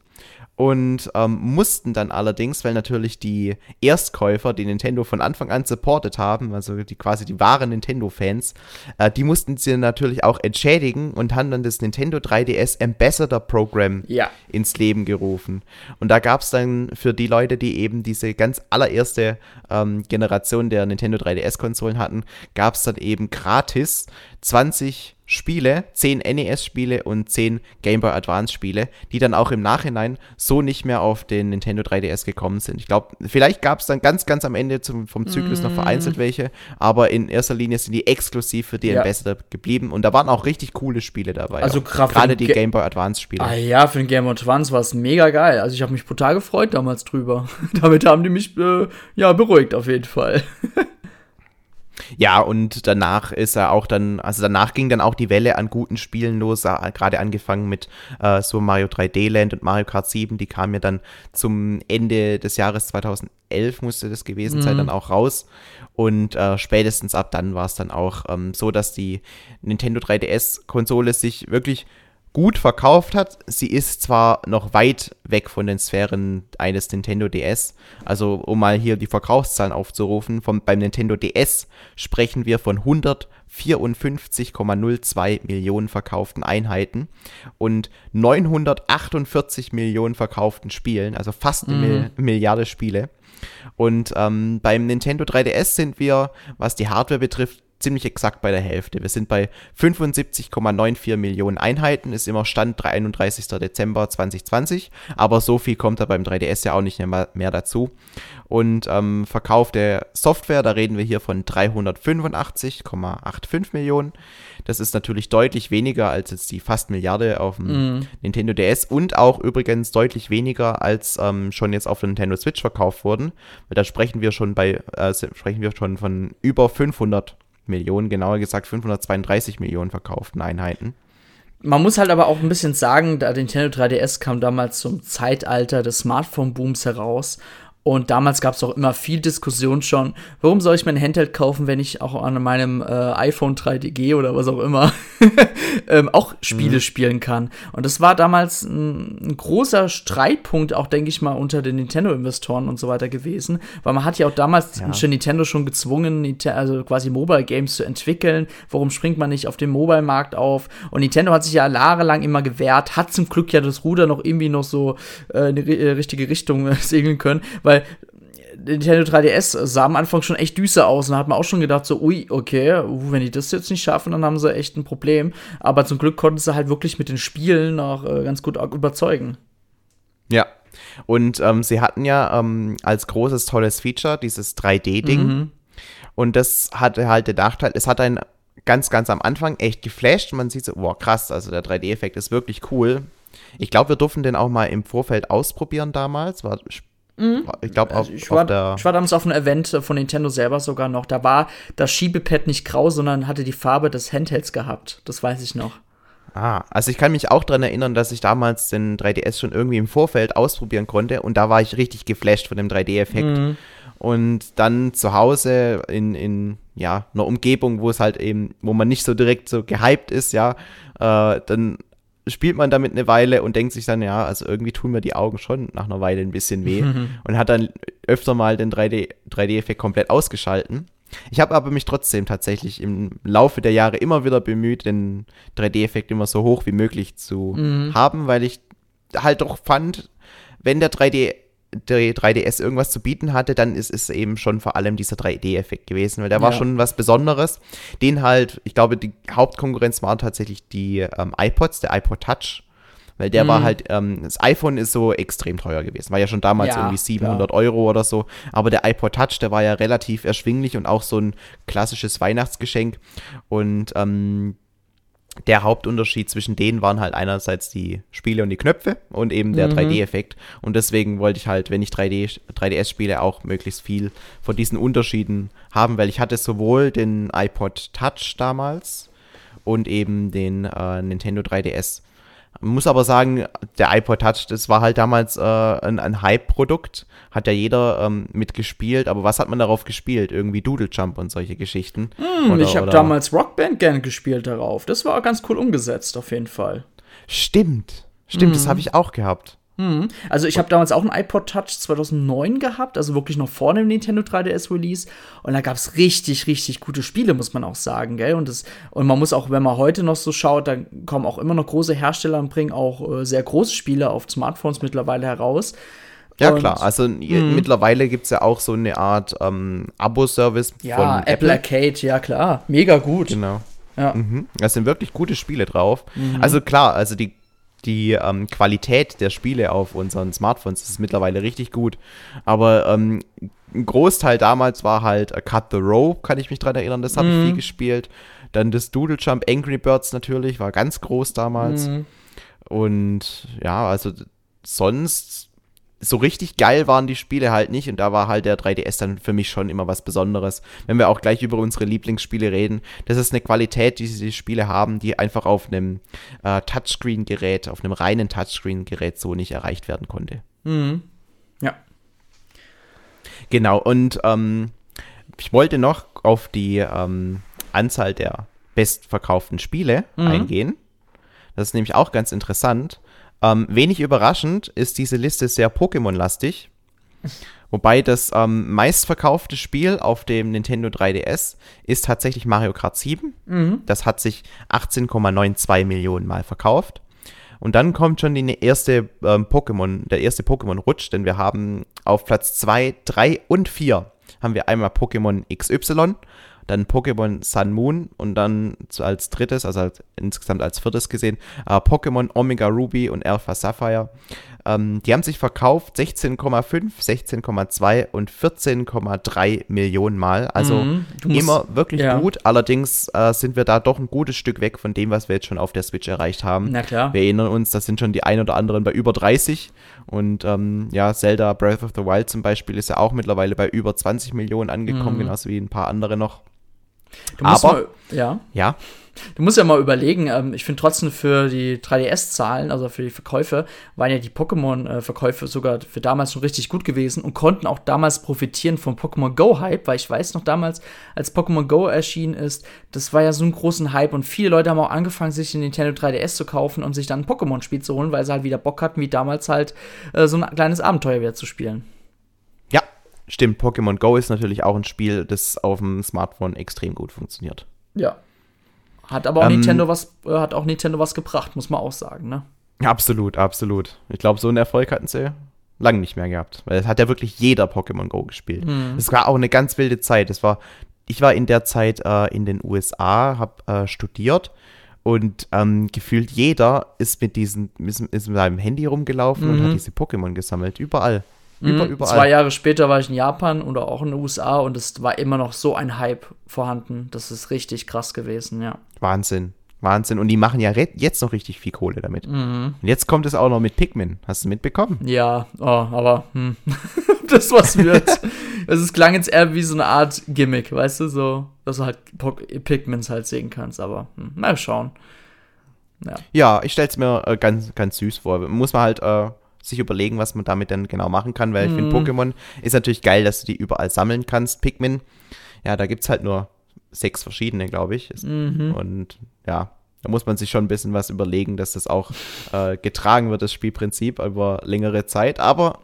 und ähm, mussten dann allerdings, weil natürlich die Erstkäufer, die Nintendo von Anfang an supportet haben, also die quasi die wahren Nintendo-Fans, äh, die mussten sie natürlich auch entschädigen und haben dann das Nintendo 3DS Ambassador Program ja. ins Leben gerufen. Und da gab es dann für die Leute, die eben diese ganz allererste ähm, Generation der Nintendo 3DS-Konsolen hatten, gab es dann eben gratis 20 Spiele, 10 NES-Spiele und 10 Game Boy Advance-Spiele, die dann auch im Nachhinein so nicht mehr auf den Nintendo 3DS gekommen sind. Ich glaube, vielleicht gab es dann ganz, ganz am Ende zum, vom Zyklus mm. noch vereinzelt welche, aber in erster Linie sind die exklusiv für die ja. Ambassador geblieben und da waren auch richtig coole Spiele dabei. Also gerade die Game Boy Advance-Spiele. Ah ja, für den Game Boy Advance war es mega geil. Also ich habe mich brutal gefreut damals drüber. Damit haben die mich äh, ja beruhigt auf jeden Fall. Ja, und danach ist er auch dann, also danach ging dann auch die Welle an guten Spielen los, gerade angefangen mit äh, Super Mario 3D Land und Mario Kart 7, die kamen ja dann zum Ende des Jahres 2011 musste das gewesen mhm. sein, dann auch raus. Und äh, spätestens ab dann war es dann auch ähm, so, dass die Nintendo 3DS-Konsole sich wirklich gut verkauft hat. Sie ist zwar noch weit weg von den Sphären eines Nintendo DS. Also, um mal hier die Verkaufszahlen aufzurufen, vom, beim Nintendo DS sprechen wir von 154,02 Millionen verkauften Einheiten und 948 Millionen verkauften Spielen, also fast eine mhm. Milliarde Spiele. Und ähm, beim Nintendo 3DS sind wir, was die Hardware betrifft, ziemlich exakt bei der Hälfte. Wir sind bei 75,94 Millionen Einheiten, ist immer Stand 31. Dezember 2020, aber so viel kommt da beim 3DS ja auch nicht mehr, dazu. Und ähm, Verkauf der Software, da reden wir hier von 385,85 Millionen. Das ist natürlich deutlich weniger als jetzt die fast Milliarde auf dem mm. Nintendo DS und auch übrigens deutlich weniger als ähm, schon jetzt auf der Nintendo Switch verkauft wurden. Weil da sprechen wir schon bei, äh, sprechen wir schon von über 500 Millionen, genauer gesagt 532 Millionen verkauften Einheiten. Man muss halt aber auch ein bisschen sagen, der Nintendo 3DS kam damals zum Zeitalter des Smartphone-Booms heraus und damals gab es auch immer viel Diskussion schon, warum soll ich mein Handheld kaufen, wenn ich auch an meinem äh, iPhone 3DG oder was auch immer ähm, auch Spiele mhm. spielen kann. Und das war damals ein, ein, großer Streitpunkt, auch denke ich mal, unter den Nintendo-Investoren und so weiter gewesen, weil man hat ja auch damals ja. schon Nintendo schon gezwungen, also quasi Mobile Games zu entwickeln. Warum springt man nicht auf den Mobile-Markt auf? Und Nintendo hat sich ja jahrelang immer gewehrt, hat zum Glück ja das Ruder noch irgendwie noch so äh, in die äh, richtige Richtung äh, segeln können, weil weil Nintendo 3DS sah am Anfang schon echt düster aus und da hat man auch schon gedacht, so, ui, okay, wenn die das jetzt nicht schaffen, dann haben sie echt ein Problem. Aber zum Glück konnten sie halt wirklich mit den Spielen auch äh, ganz gut überzeugen. Ja. Und ähm, sie hatten ja ähm, als großes, tolles Feature dieses 3D-Ding. Mhm. Und das hatte halt den Nachteil, es hat einen ganz, ganz am Anfang echt geflasht. Man sieht so, wow, krass, also der 3D-Effekt ist wirklich cool. Ich glaube, wir durften den auch mal im Vorfeld ausprobieren damals. War Mhm. Ich glaube also ich, war, ich war damals auf einem Event von Nintendo selber sogar noch. Da war das Schiebepad nicht grau, sondern hatte die Farbe des Handhelds gehabt. Das weiß ich noch. Ah, also ich kann mich auch daran erinnern, dass ich damals den 3DS schon irgendwie im Vorfeld ausprobieren konnte und da war ich richtig geflasht von dem 3D-Effekt. Mhm. Und dann zu Hause in, in ja, einer Umgebung, wo es halt eben, wo man nicht so direkt so gehypt ist, ja, äh, dann spielt man damit eine Weile und denkt sich dann, ja, also irgendwie tun mir die Augen schon nach einer Weile ein bisschen weh und hat dann öfter mal den 3D, 3D-Effekt komplett ausgeschalten. Ich habe aber mich trotzdem tatsächlich im Laufe der Jahre immer wieder bemüht, den 3D-Effekt immer so hoch wie möglich zu mhm. haben, weil ich halt doch fand, wenn der 3D der 3DS irgendwas zu bieten hatte, dann ist es eben schon vor allem dieser 3D-Effekt gewesen, weil der ja. war schon was Besonderes. Den halt, ich glaube, die Hauptkonkurrenz waren tatsächlich die ähm, iPods, der iPod Touch, weil der mhm. war halt, ähm, das iPhone ist so extrem teuer gewesen, war ja schon damals ja, irgendwie 700 klar. Euro oder so, aber der iPod Touch, der war ja relativ erschwinglich und auch so ein klassisches Weihnachtsgeschenk und ähm, der Hauptunterschied zwischen denen waren halt einerseits die Spiele und die Knöpfe und eben der mhm. 3D-Effekt. Und deswegen wollte ich halt, wenn ich 3D, 3DS spiele, auch möglichst viel von diesen Unterschieden haben, weil ich hatte sowohl den iPod Touch damals und eben den äh, Nintendo 3DS. Muss aber sagen, der iPod Touch, das war halt damals äh, ein, ein Hype-Produkt. Hat ja jeder ähm, mitgespielt. Aber was hat man darauf gespielt? Irgendwie Doodle Jump und solche Geschichten. Mm, oder, ich habe damals Rockband gerne gespielt darauf. Das war ganz cool umgesetzt, auf jeden Fall. Stimmt. Stimmt, mm. das habe ich auch gehabt. Mhm. Also ich habe damals auch einen iPod Touch 2009 gehabt, also wirklich noch vor dem Nintendo 3DS Release. Und da gab es richtig, richtig gute Spiele, muss man auch sagen, gell? Und, das, und man muss auch, wenn man heute noch so schaut, da kommen auch immer noch große Hersteller und bringen auch äh, sehr große Spiele auf Smartphones mittlerweile heraus. Ja, und, klar. Also mh. mittlerweile gibt es ja auch so eine Art ähm, Abo-Service ja, von Apple. Apple Arcade, ja klar. Mega gut. Genau. Ja. Mhm. Das sind wirklich gute Spiele drauf. Mhm. Also klar, also die die ähm, Qualität der Spiele auf unseren Smartphones ist mittlerweile richtig gut. Aber ähm, ein Großteil damals war halt uh, Cut the Row, kann ich mich dran erinnern, das habe mhm. ich viel gespielt. Dann das Doodle Jump Angry Birds natürlich, war ganz groß damals. Mhm. Und ja, also sonst so richtig geil waren die Spiele halt nicht und da war halt der 3DS dann für mich schon immer was Besonderes. Wenn wir auch gleich über unsere Lieblingsspiele reden, das ist eine Qualität, die diese Spiele haben, die einfach auf einem äh, Touchscreen-Gerät, auf einem reinen Touchscreen-Gerät so nicht erreicht werden konnte. Mhm. Ja. Genau, und ähm, ich wollte noch auf die ähm, Anzahl der bestverkauften Spiele mhm. eingehen. Das ist nämlich auch ganz interessant. Ähm, wenig überraschend ist diese Liste sehr Pokémon-lastig. Wobei das ähm, meistverkaufte Spiel auf dem Nintendo 3DS ist tatsächlich Mario Kart 7. Mhm. Das hat sich 18,92 Millionen Mal verkauft. Und dann kommt schon die erste ähm, Pokémon, der erste Pokémon-Rutsch, denn wir haben auf Platz 2, 3 und 4 haben wir einmal Pokémon XY dann Pokémon Sun Moon und dann als drittes, also als, insgesamt als viertes gesehen, äh, Pokémon Omega Ruby und Alpha Sapphire. Ähm, die haben sich verkauft 16,5, 16,2 und 14,3 Millionen Mal. Also mhm, musst, immer wirklich ja. gut. Allerdings äh, sind wir da doch ein gutes Stück weg von dem, was wir jetzt schon auf der Switch erreicht haben. Na klar. Wir erinnern uns, das sind schon die ein oder anderen bei über 30. Und ähm, ja, Zelda Breath of the Wild zum Beispiel ist ja auch mittlerweile bei über 20 Millionen angekommen, mhm. genauso wie ein paar andere noch. Aber, mal, ja. Ja. Du musst ja mal überlegen, ähm, ich finde trotzdem für die 3DS-Zahlen, also für die Verkäufe, waren ja die Pokémon-Verkäufe sogar für damals schon richtig gut gewesen und konnten auch damals profitieren vom Pokémon Go-Hype, weil ich weiß noch damals, als Pokémon Go erschienen ist, das war ja so ein großen Hype und viele Leute haben auch angefangen, sich den Nintendo 3DS zu kaufen, um sich dann ein Pokémon-Spiel zu holen, weil sie halt wieder Bock hatten, wie damals halt äh, so ein kleines Abenteuer wieder zu spielen. Stimmt. Pokémon Go ist natürlich auch ein Spiel, das auf dem Smartphone extrem gut funktioniert. Ja, hat aber auch ähm, Nintendo was, äh, hat auch Nintendo was gebracht, muss man auch sagen, ne? Absolut, absolut. Ich glaube, so einen Erfolg hatten sie lange nicht mehr gehabt. Weil es hat ja wirklich jeder Pokémon Go gespielt. Mhm. Es war auch eine ganz wilde Zeit. Es war, ich war in der Zeit äh, in den USA, habe äh, studiert und ähm, gefühlt jeder ist mit diesen, ist, ist mit seinem Handy rumgelaufen mhm. und hat diese Pokémon gesammelt. Überall. Über, mhm. überall. Zwei Jahre später war ich in Japan oder auch in den USA und es war immer noch so ein Hype vorhanden. Das ist richtig krass gewesen, ja. Wahnsinn. Wahnsinn. Und die machen ja jetzt noch richtig viel Kohle damit. Mhm. Und jetzt kommt es auch noch mit Pikmin. Hast du mitbekommen? Ja, oh, aber hm. das was wird. Es klang jetzt eher wie so eine Art Gimmick, weißt du, so, dass du halt Pikmins halt sehen kannst, aber hm, mal schauen. Ja, ja ich stell's mir äh, ganz, ganz süß vor. Muss man halt äh, sich überlegen, was man damit dann genau machen kann, weil mhm. ich finde, Pokémon ist natürlich geil, dass du die überall sammeln kannst. Pikmin, ja, da gibt es halt nur sechs verschiedene, glaube ich. Mhm. Und ja, da muss man sich schon ein bisschen was überlegen, dass das auch äh, getragen wird, das Spielprinzip, über längere Zeit. Aber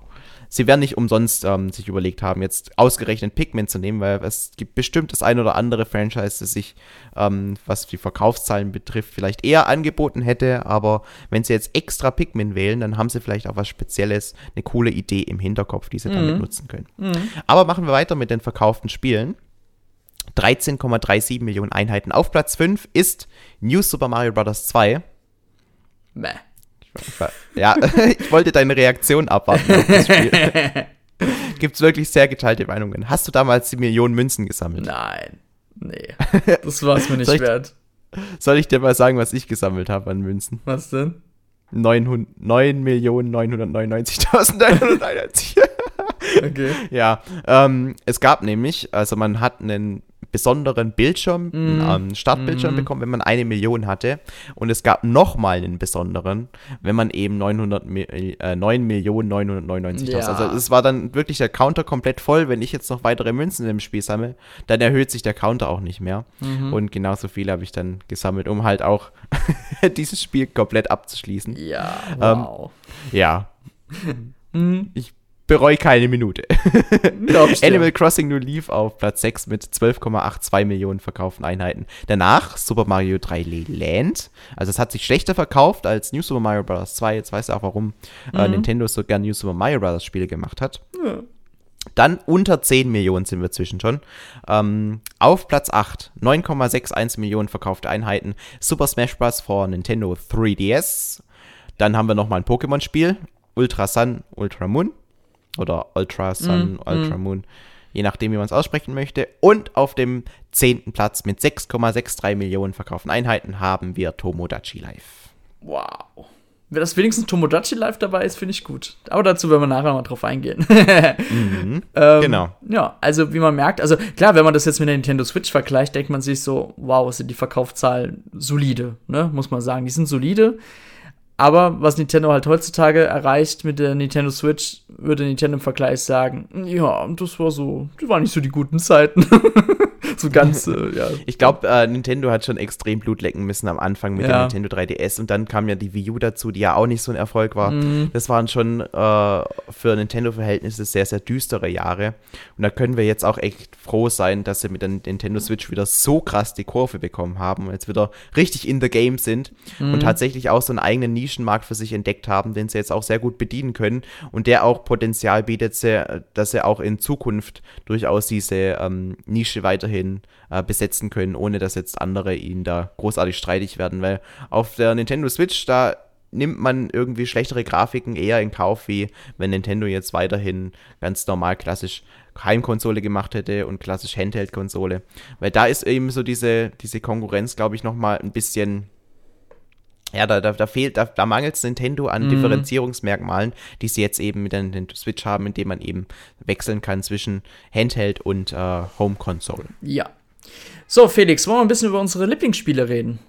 sie werden nicht umsonst ähm, sich überlegt haben, jetzt ausgerechnet Pikmin zu nehmen, weil es gibt bestimmt das ein oder andere Franchise, das sich, ähm, was die Verkaufszahlen betrifft, vielleicht eher angeboten hätte. Aber wenn sie jetzt extra Pikmin wählen, dann haben sie vielleicht auch was Spezielles, eine coole Idee im Hinterkopf, die sie mhm. damit nutzen können. Mhm. Aber machen wir weiter mit den verkauften Spielen. 13,37 Millionen Einheiten. Auf Platz 5 ist New Super Mario Bros. 2. Meh. Ja, ich wollte deine Reaktion abwarten auf das Spiel. Gibt es wirklich sehr geteilte Meinungen. Hast du damals die Millionen Münzen gesammelt? Nein. Nee. Das war es mir nicht soll ich, wert. Soll ich dir mal sagen, was ich gesammelt habe an Münzen? Was denn? 9.999.191. okay. Ja, ähm, es gab nämlich, also man hat einen besonderen Bildschirm, mm. einen Startbildschirm mm. bekommen, wenn man eine Million hatte. Und es gab nochmal einen besonderen, wenn man eben 900, äh, 9.999.000. Ja. Also es war dann wirklich der Counter komplett voll. Wenn ich jetzt noch weitere Münzen im Spiel sammle, dann erhöht sich der Counter auch nicht mehr. Mhm. Und genauso viele habe ich dann gesammelt, um halt auch dieses Spiel komplett abzuschließen. Ja, ähm, wow. Ähm, ja. Mhm. Ich bereue keine Minute. Animal Crossing New Leaf auf Platz 6 mit 12,82 Millionen verkauften Einheiten. Danach Super Mario 3 Land. Also es hat sich schlechter verkauft als New Super Mario Bros. 2. Jetzt weißt du auch, warum äh, mhm. äh, Nintendo so gern New Super Mario Bros. Spiele gemacht hat. Ja. Dann unter 10 Millionen sind wir zwischen schon. Ähm, auf Platz 8, 9,61 Millionen verkaufte Einheiten. Super Smash Bros. for Nintendo 3DS. Dann haben wir nochmal ein Pokémon-Spiel. Ultra Sun, Ultra Moon. Oder Ultra Sun, mm, Ultra mm. Moon, je nachdem, wie man es aussprechen möchte. Und auf dem zehnten Platz mit 6,63 Millionen verkauften Einheiten haben wir Tomodachi Live. Wow. Wenn das wenigstens Tomodachi Live dabei ist, finde ich gut. Aber dazu werden wir nachher mal drauf eingehen. mhm, ähm, genau. Ja, also wie man merkt, also klar, wenn man das jetzt mit der Nintendo Switch vergleicht, denkt man sich so, wow, sind die Verkaufszahlen solide, ne? Muss man sagen. Die sind solide. Aber was Nintendo halt heutzutage erreicht mit der Nintendo Switch, würde Nintendo im Vergleich sagen, ja, das war so, das waren nicht so die guten Zeiten. so ganz, äh, ja. Ich glaube, äh, Nintendo hat schon extrem Blut lecken müssen am Anfang mit ja. der Nintendo 3DS und dann kam ja die Wii U dazu, die ja auch nicht so ein Erfolg war. Mhm. Das waren schon äh, für Nintendo-Verhältnisse sehr, sehr düstere Jahre. Und da können wir jetzt auch echt froh sein, dass sie mit der Nintendo Switch wieder so krass die Kurve bekommen haben und jetzt wieder richtig in the game sind mhm. und tatsächlich auch so einen eigenen Nische Nischenmarkt für sich entdeckt haben, den sie jetzt auch sehr gut bedienen können und der auch Potenzial bietet, dass sie auch in Zukunft durchaus diese ähm, Nische weiterhin äh, besetzen können, ohne dass jetzt andere ihnen da großartig streitig werden, weil auf der Nintendo Switch, da nimmt man irgendwie schlechtere Grafiken eher in Kauf, wie wenn Nintendo jetzt weiterhin ganz normal klassisch Heimkonsole gemacht hätte und klassisch Handheld-Konsole. Weil da ist eben so diese, diese Konkurrenz, glaube ich, nochmal ein bisschen ja, da, da, da fehlt, da, da mangelt es Nintendo an mhm. Differenzierungsmerkmalen, die sie jetzt eben mit der Nintendo Switch haben, indem man eben wechseln kann zwischen Handheld und äh, Home Console. Ja. So, Felix, wollen wir ein bisschen über unsere Lieblingsspiele reden?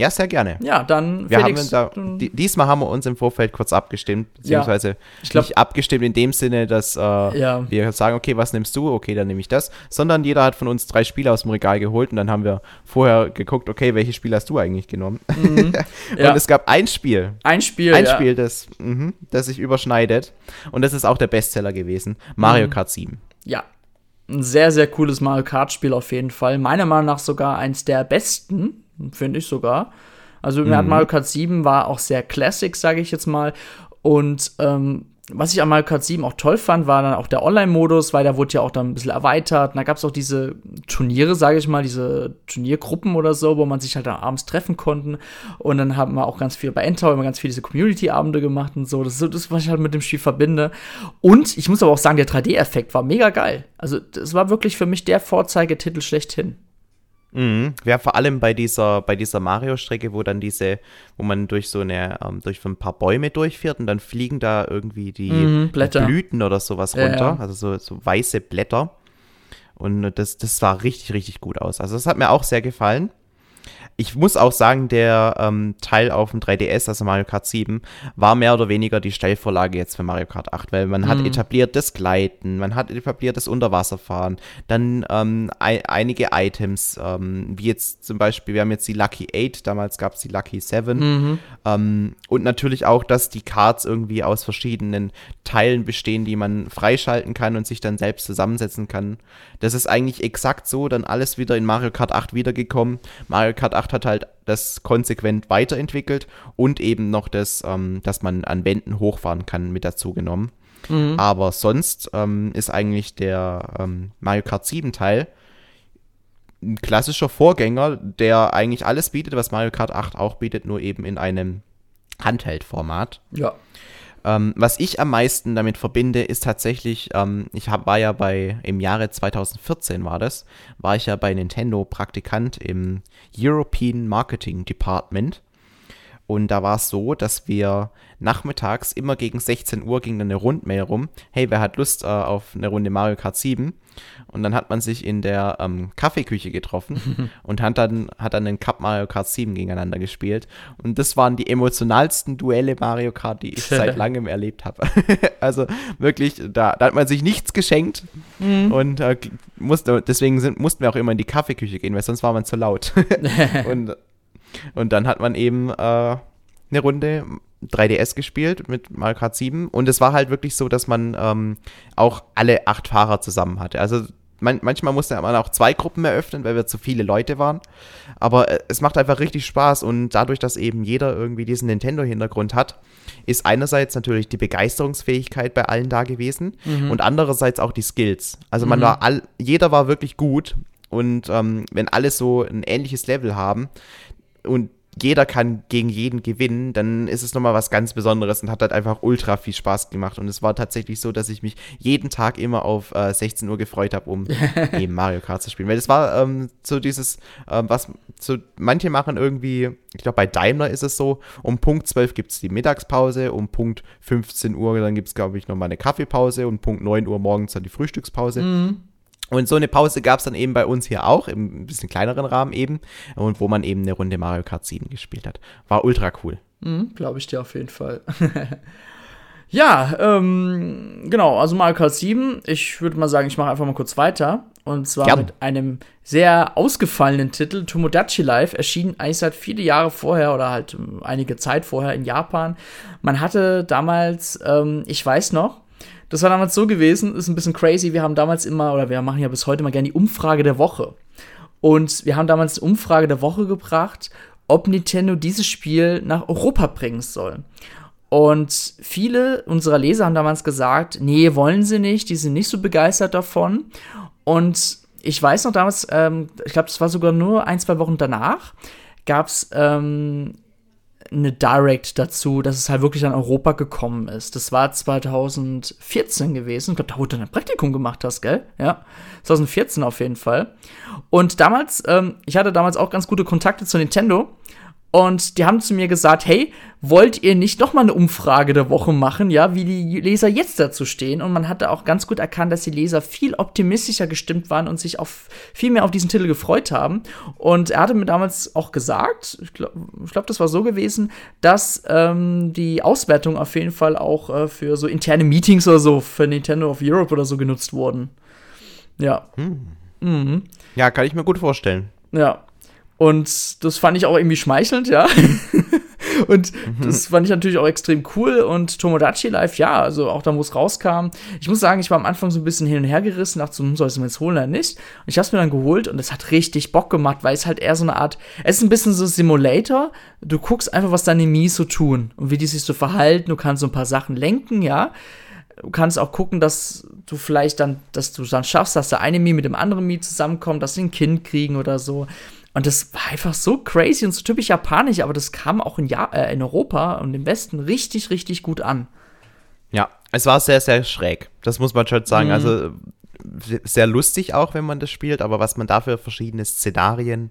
Ja, sehr gerne. Ja, dann wir Felix, haben da, diesmal haben wir uns im Vorfeld kurz abgestimmt, beziehungsweise ja, ich glaub, nicht abgestimmt in dem Sinne, dass äh, ja. wir sagen, okay, was nimmst du? Okay, dann nehme ich das. Sondern jeder hat von uns drei Spiele aus dem Regal geholt und dann haben wir vorher geguckt, okay, welche Spiele hast du eigentlich genommen? Mhm. und ja. es gab ein Spiel. Ein Spiel. Ein Spiel, das, mh, das sich überschneidet. Und das ist auch der Bestseller gewesen. Mario mhm. Kart 7. Ja, ein sehr, sehr cooles Mario Kart-Spiel auf jeden Fall. Meiner Meinung nach sogar eins der besten finde ich sogar. Also mhm. Mario Kart 7 war auch sehr Classic, sage ich jetzt mal. Und ähm, was ich an Mario Kart 7 auch toll fand, war dann auch der Online-Modus, weil der wurde ja auch dann ein bisschen erweitert. Und da gab es auch diese Turniere, sage ich mal, diese Turniergruppen oder so, wo man sich halt dann abends treffen konnten. Und dann haben wir auch ganz viel bei Endtower immer ganz viele diese Community-Abende gemacht und so. Das ist das, was ich halt mit dem Spiel verbinde. Und ich muss aber auch sagen, der 3D-Effekt war mega geil. Also, das war wirklich für mich der Vorzeigetitel schlechthin. Mhm. Ja, vor allem bei dieser, bei dieser Mario-Strecke, wo dann diese, wo man durch so eine, ähm, durch so ein paar Bäume durchfährt und dann fliegen da irgendwie die, mhm, die Blüten oder sowas runter, ja, ja. also so, so weiße Blätter. Und das, das sah richtig, richtig gut aus. Also das hat mir auch sehr gefallen ich muss auch sagen, der ähm, Teil auf dem 3DS, also Mario Kart 7, war mehr oder weniger die Stellvorlage jetzt für Mario Kart 8, weil man mhm. hat etabliert das Gleiten, man hat etabliert das Unterwasserfahren, dann ähm, ein, einige Items, ähm, wie jetzt zum Beispiel, wir haben jetzt die Lucky 8, damals gab es die Lucky 7 mhm. Ähm, und natürlich auch, dass die Karts irgendwie aus verschiedenen Teilen bestehen, die man freischalten kann und sich dann selbst zusammensetzen kann. Das ist eigentlich exakt so, dann alles wieder in Mario Kart 8 wiedergekommen. Mario Kart 8 hat halt das konsequent weiterentwickelt und eben noch das, ähm, dass man an Wänden hochfahren kann, mit dazu genommen. Mhm. Aber sonst ähm, ist eigentlich der ähm, Mario Kart 7 Teil ein klassischer Vorgänger, der eigentlich alles bietet, was Mario Kart 8 auch bietet, nur eben in einem Handheld-Format. Ja. Ähm, was ich am meisten damit verbinde, ist tatsächlich, ähm, ich hab, war ja bei, im Jahre 2014 war das, war ich ja bei Nintendo Praktikant im European Marketing Department. Und da war es so, dass wir nachmittags immer gegen 16 Uhr ging dann eine Rundmail rum. Hey, wer hat Lust äh, auf eine Runde Mario Kart 7? Und dann hat man sich in der ähm, Kaffeeküche getroffen und hat dann, hat dann den Cup Mario Kart 7 gegeneinander gespielt. Und das waren die emotionalsten Duelle Mario Kart, die ich seit langem erlebt habe. also wirklich, da, da, hat man sich nichts geschenkt. Mhm. Und äh, musste, deswegen sind, mussten wir auch immer in die Kaffeeküche gehen, weil sonst war man zu laut. und und dann hat man eben äh, eine Runde 3DS gespielt mit Mario Kart 7 und es war halt wirklich so, dass man ähm, auch alle acht Fahrer zusammen hatte. Also man, manchmal musste man auch zwei Gruppen eröffnen, weil wir zu viele Leute waren. Aber äh, es macht einfach richtig Spaß und dadurch, dass eben jeder irgendwie diesen Nintendo-Hintergrund hat, ist einerseits natürlich die Begeisterungsfähigkeit bei allen da gewesen mhm. und andererseits auch die Skills. Also man mhm. war all, jeder war wirklich gut und ähm, wenn alle so ein ähnliches Level haben, und jeder kann gegen jeden gewinnen, dann ist es nochmal was ganz Besonderes und hat halt einfach ultra viel Spaß gemacht. Und es war tatsächlich so, dass ich mich jeden Tag immer auf äh, 16 Uhr gefreut habe, um eben Mario Kart zu spielen. Weil das war ähm, so dieses, ähm, was so manche machen irgendwie, ich glaube bei Daimler ist es so, um Punkt 12 gibt es die Mittagspause, um Punkt 15 Uhr dann gibt es, glaube ich, nochmal eine Kaffeepause und Punkt 9 Uhr morgens dann die Frühstückspause. Mhm. Und so eine Pause gab es dann eben bei uns hier auch, im bisschen kleineren Rahmen eben, und wo man eben eine Runde Mario Kart 7 gespielt hat. War ultra cool. Mhm, Glaube ich dir auf jeden Fall. ja, ähm, genau, also Mario Kart 7, ich würde mal sagen, ich mache einfach mal kurz weiter. Und zwar Gern. mit einem sehr ausgefallenen Titel, Tomodachi Life, erschien eigentlich seit viele Jahre vorher oder halt einige Zeit vorher in Japan. Man hatte damals, ähm, ich weiß noch, das war damals so gewesen, ist ein bisschen crazy. Wir haben damals immer, oder wir machen ja bis heute mal gerne die Umfrage der Woche. Und wir haben damals die Umfrage der Woche gebracht, ob Nintendo dieses Spiel nach Europa bringen soll. Und viele unserer Leser haben damals gesagt, nee, wollen sie nicht, die sind nicht so begeistert davon. Und ich weiß noch damals, ähm, ich glaube, das war sogar nur ein, zwei Wochen danach, gab es ähm, eine Direct dazu, dass es halt wirklich an Europa gekommen ist. Das war 2014 gewesen. Ich glaube, da wurde du ein Praktikum gemacht hast, gell? Ja. 2014 auf jeden Fall. Und damals, ähm, ich hatte damals auch ganz gute Kontakte zu Nintendo. Und die haben zu mir gesagt, hey, wollt ihr nicht noch mal eine Umfrage der Woche machen, ja, wie die Leser jetzt dazu stehen? Und man hatte auch ganz gut erkannt, dass die Leser viel optimistischer gestimmt waren und sich auf viel mehr auf diesen Titel gefreut haben. Und er hatte mir damals auch gesagt, ich glaube, glaub, das war so gewesen, dass ähm, die Auswertung auf jeden Fall auch äh, für so interne Meetings oder so für Nintendo of Europe oder so genutzt wurden. Ja. Hm. Mhm. Ja, kann ich mir gut vorstellen. Ja. Und das fand ich auch irgendwie schmeichelnd, ja. und mhm. das fand ich natürlich auch extrem cool. Und Tomodachi Live, ja, also auch da, wo es rauskam. Ich muss sagen, ich war am Anfang so ein bisschen hin und her gerissen, dachte so, hm, soll ich es mir jetzt holen oder nicht? Und ich habe es mir dann geholt und es hat richtig Bock gemacht, weil es halt eher so eine Art, es ist ein bisschen so Simulator. Du guckst einfach, was deine Mies so tun und wie die sich so verhalten. Du kannst so ein paar Sachen lenken, ja. Du kannst auch gucken, dass du vielleicht dann, dass du dann schaffst, dass der eine Mii mit dem anderen Mii zusammenkommt, dass sie ein Kind kriegen oder so. Und das war einfach so crazy und so typisch japanisch, aber das kam auch in, ja äh, in Europa und im Westen richtig, richtig gut an. Ja, es war sehr, sehr schräg. Das muss man schon sagen. Mhm. Also sehr lustig auch, wenn man das spielt, aber was man dafür verschiedene Szenarien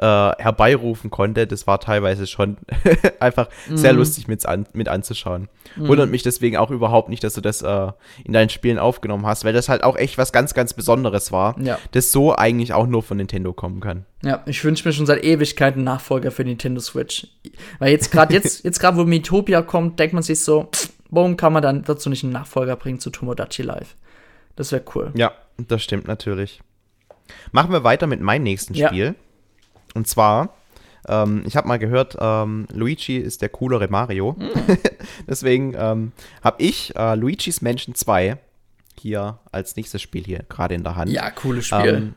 äh, herbeirufen konnte, das war teilweise schon einfach mhm. sehr lustig mit, an, mit anzuschauen. Mhm. Wundert mich deswegen auch überhaupt nicht, dass du das äh, in deinen Spielen aufgenommen hast, weil das halt auch echt was ganz, ganz Besonderes war, ja. das so eigentlich auch nur von Nintendo kommen kann. Ja, ich wünsche mir schon seit Ewigkeiten Nachfolger für Nintendo Switch. Weil jetzt gerade, jetzt, jetzt gerade, wo Metopia kommt, denkt man sich so, warum kann man dann dazu nicht einen Nachfolger bringen zu Tomodachi Live? Das wäre cool. Ja, das stimmt natürlich. Machen wir weiter mit meinem nächsten Spiel. Ja. Und zwar, ähm, ich habe mal gehört, ähm, Luigi ist der coolere Mario. Mhm. Deswegen ähm, habe ich äh, Luigi's Mansion 2 hier als nächstes Spiel hier gerade in der Hand. Ja, cooles Spiel.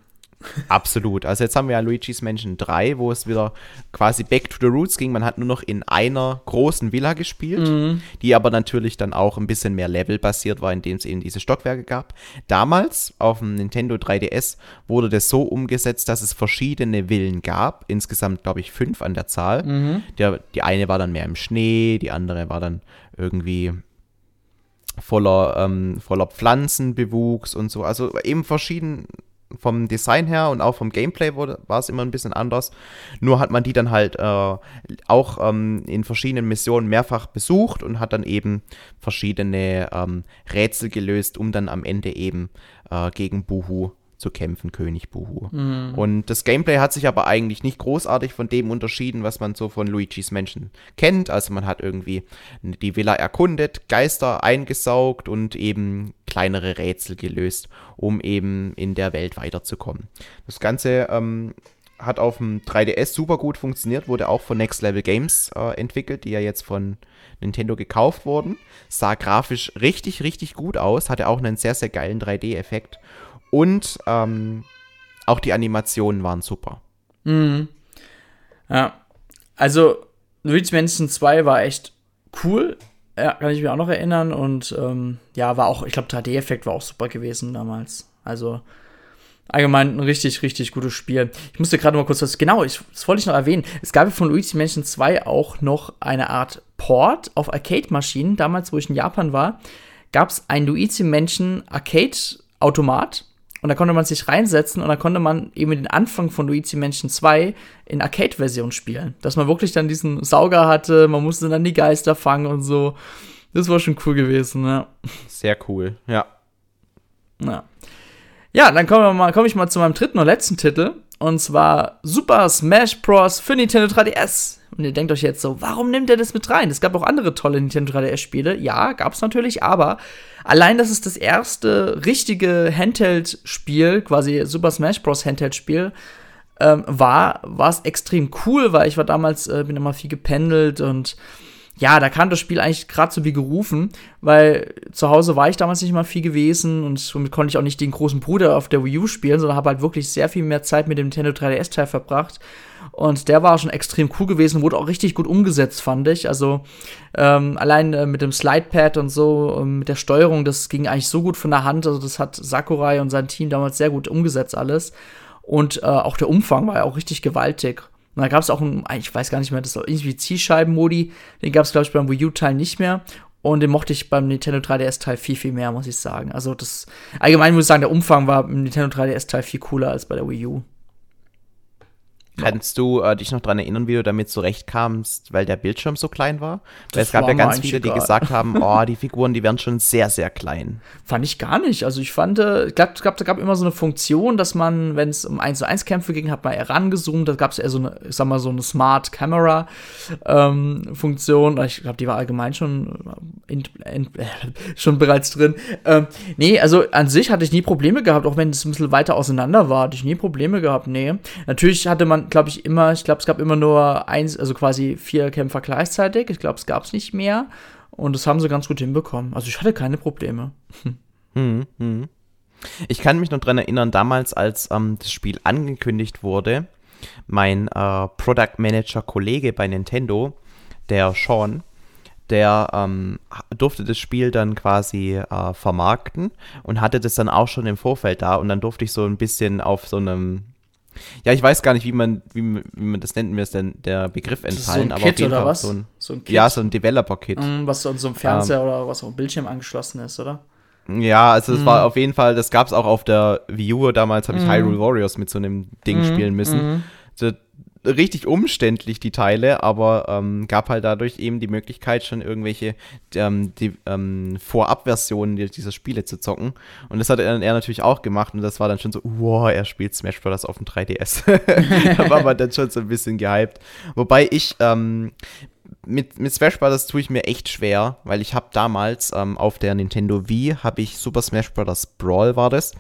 Absolut. Also jetzt haben wir ja Luigi's Mansion 3, wo es wieder quasi back to the roots ging. Man hat nur noch in einer großen Villa gespielt, mhm. die aber natürlich dann auch ein bisschen mehr Level basiert war, indem es eben diese Stockwerke gab. Damals auf dem Nintendo 3DS wurde das so umgesetzt, dass es verschiedene Villen gab. Insgesamt, glaube ich, fünf an der Zahl. Mhm. Der, die eine war dann mehr im Schnee, die andere war dann irgendwie voller, ähm, voller Pflanzenbewuchs und so. Also eben verschieden, vom Design her und auch vom Gameplay war es immer ein bisschen anders. Nur hat man die dann halt äh, auch ähm, in verschiedenen Missionen mehrfach besucht und hat dann eben verschiedene ähm, Rätsel gelöst, um dann am Ende eben äh, gegen Buhu zu kämpfen, König Buhu. Mhm. Und das Gameplay hat sich aber eigentlich nicht großartig von dem unterschieden, was man so von Luigis Menschen kennt. Also man hat irgendwie die Villa erkundet, Geister eingesaugt und eben kleinere Rätsel gelöst, um eben in der Welt weiterzukommen. Das Ganze ähm, hat auf dem 3DS super gut funktioniert, wurde auch von Next Level Games äh, entwickelt, die ja jetzt von Nintendo gekauft wurden. Sah grafisch richtig, richtig gut aus, hatte auch einen sehr, sehr geilen 3D-Effekt und ähm, auch die Animationen waren super. Mhm. Ja. Also, Luigi's Mansion 2 war echt cool. Ja, kann ich mich auch noch erinnern. Und ähm, ja, war auch, ich glaube, 3D-Effekt war auch super gewesen damals. Also, allgemein ein richtig, richtig gutes Spiel. Ich musste gerade mal kurz was, genau, ich, das wollte ich noch erwähnen. Es gab von Luigi's Mansion 2 auch noch eine Art Port auf Arcade-Maschinen. Damals, wo ich in Japan war, gab es ein Luigi Mansion Arcade-Automat und da konnte man sich reinsetzen und da konnte man eben den Anfang von Luigi Mansion 2 in Arcade-Version spielen. Dass man wirklich dann diesen Sauger hatte, man musste dann die Geister fangen und so. Das war schon cool gewesen, ja. Sehr cool, ja. Ja, ja dann komme komm ich mal zu meinem dritten und letzten Titel. Und zwar Super Smash Bros. für Nintendo 3DS. Und ihr denkt euch jetzt so, warum nimmt er das mit rein? Es gab auch andere tolle Nintendo 3DS-Spiele. Ja, gab es natürlich, aber allein, dass es das erste richtige Handheld-Spiel, quasi Super Smash Bros. Handheld-Spiel, ähm, war, war es extrem cool, weil ich war damals, äh, bin immer viel gependelt und ja, da kam das Spiel eigentlich gerade so wie gerufen, weil zu Hause war ich damals nicht mal viel gewesen und somit konnte ich auch nicht den großen Bruder auf der Wii U spielen, sondern habe halt wirklich sehr viel mehr Zeit mit dem Nintendo 3DS-Teil verbracht. Und der war schon extrem cool gewesen, wurde auch richtig gut umgesetzt, fand ich. Also ähm, allein äh, mit dem Slidepad und so, äh, mit der Steuerung, das ging eigentlich so gut von der Hand. Also das hat Sakurai und sein Team damals sehr gut umgesetzt alles. Und äh, auch der Umfang war ja auch richtig gewaltig. Und da gab es auch ein, ich weiß gar nicht mehr, das war irgendwie Zielscheiben-Modi. Den gab es, glaube ich, beim Wii U-Teil nicht mehr. Und den mochte ich beim Nintendo 3DS-Teil viel, viel mehr, muss ich sagen. Also das, allgemein muss ich sagen, der Umfang war im Nintendo 3DS-Teil viel cooler als bei der Wii U. Kannst du äh, dich noch daran erinnern, wie du damit zurechtkamst, weil der Bildschirm so klein war? Das weil es gab ja ganz viele, egal. die gesagt haben, oh, die Figuren, die werden schon sehr, sehr klein. Fand ich gar nicht. Also ich fand, äh, ich glaube, es gab, gab immer so eine Funktion, dass man, wenn es um 1 zu 1 Kämpfe ging, hat man herangezoomt. Da gab es eher so eine, ich sag mal, so eine Smart Camera ähm, Funktion. Ich glaube, die war allgemein schon, in, in, äh, schon bereits drin. Ähm, nee, also an sich hatte ich nie Probleme gehabt, auch wenn es ein bisschen weiter auseinander war, hatte ich nie Probleme gehabt. Nee. Natürlich hatte man, glaube ich, immer, ich glaube, es gab immer nur eins, also quasi vier Kämpfer gleichzeitig. Ich glaube, es gab es nicht mehr. Und das haben sie ganz gut hinbekommen. Also ich hatte keine Probleme. Hm. Hm, Ich kann mich noch daran erinnern, damals, als ähm, das Spiel angekündigt wurde, mein äh, Product Manager Kollege bei Nintendo, der Sean, der ähm, durfte das Spiel dann quasi äh, vermarkten und hatte das dann auch schon im Vorfeld da und dann durfte ich so ein bisschen auf so einem ja, ich weiß gar nicht, wie man, wie, wie man das nennt, mir ist denn der Begriff entfallen, so aber Kit auf jeden Fall was? so ein, so ein Kit. Ja, so ein Developer-Kit. Mm, was so an so einem Fernseher ähm, oder was auf dem Bildschirm angeschlossen ist, oder? Ja, also es mm. war auf jeden Fall, das gab es auch auf der Wii U, damals habe ich mm. Hyrule Warriors mit so einem Ding mm. spielen müssen. Mm. Richtig umständlich, die Teile, aber ähm, gab halt dadurch eben die Möglichkeit, schon irgendwelche ähm, die, ähm, Vorabversionen dieser Spiele zu zocken. Und das hat er, er, natürlich auch gemacht und das war dann schon so, wow, er spielt Smash Bros. auf dem 3DS. da war man dann schon so ein bisschen gehypt. Wobei ich ähm, mit, mit Smash Bros. tue ich mir echt schwer, weil ich habe damals ähm, auf der Nintendo Wii, habe ich Super Smash Bros. Brawl war das,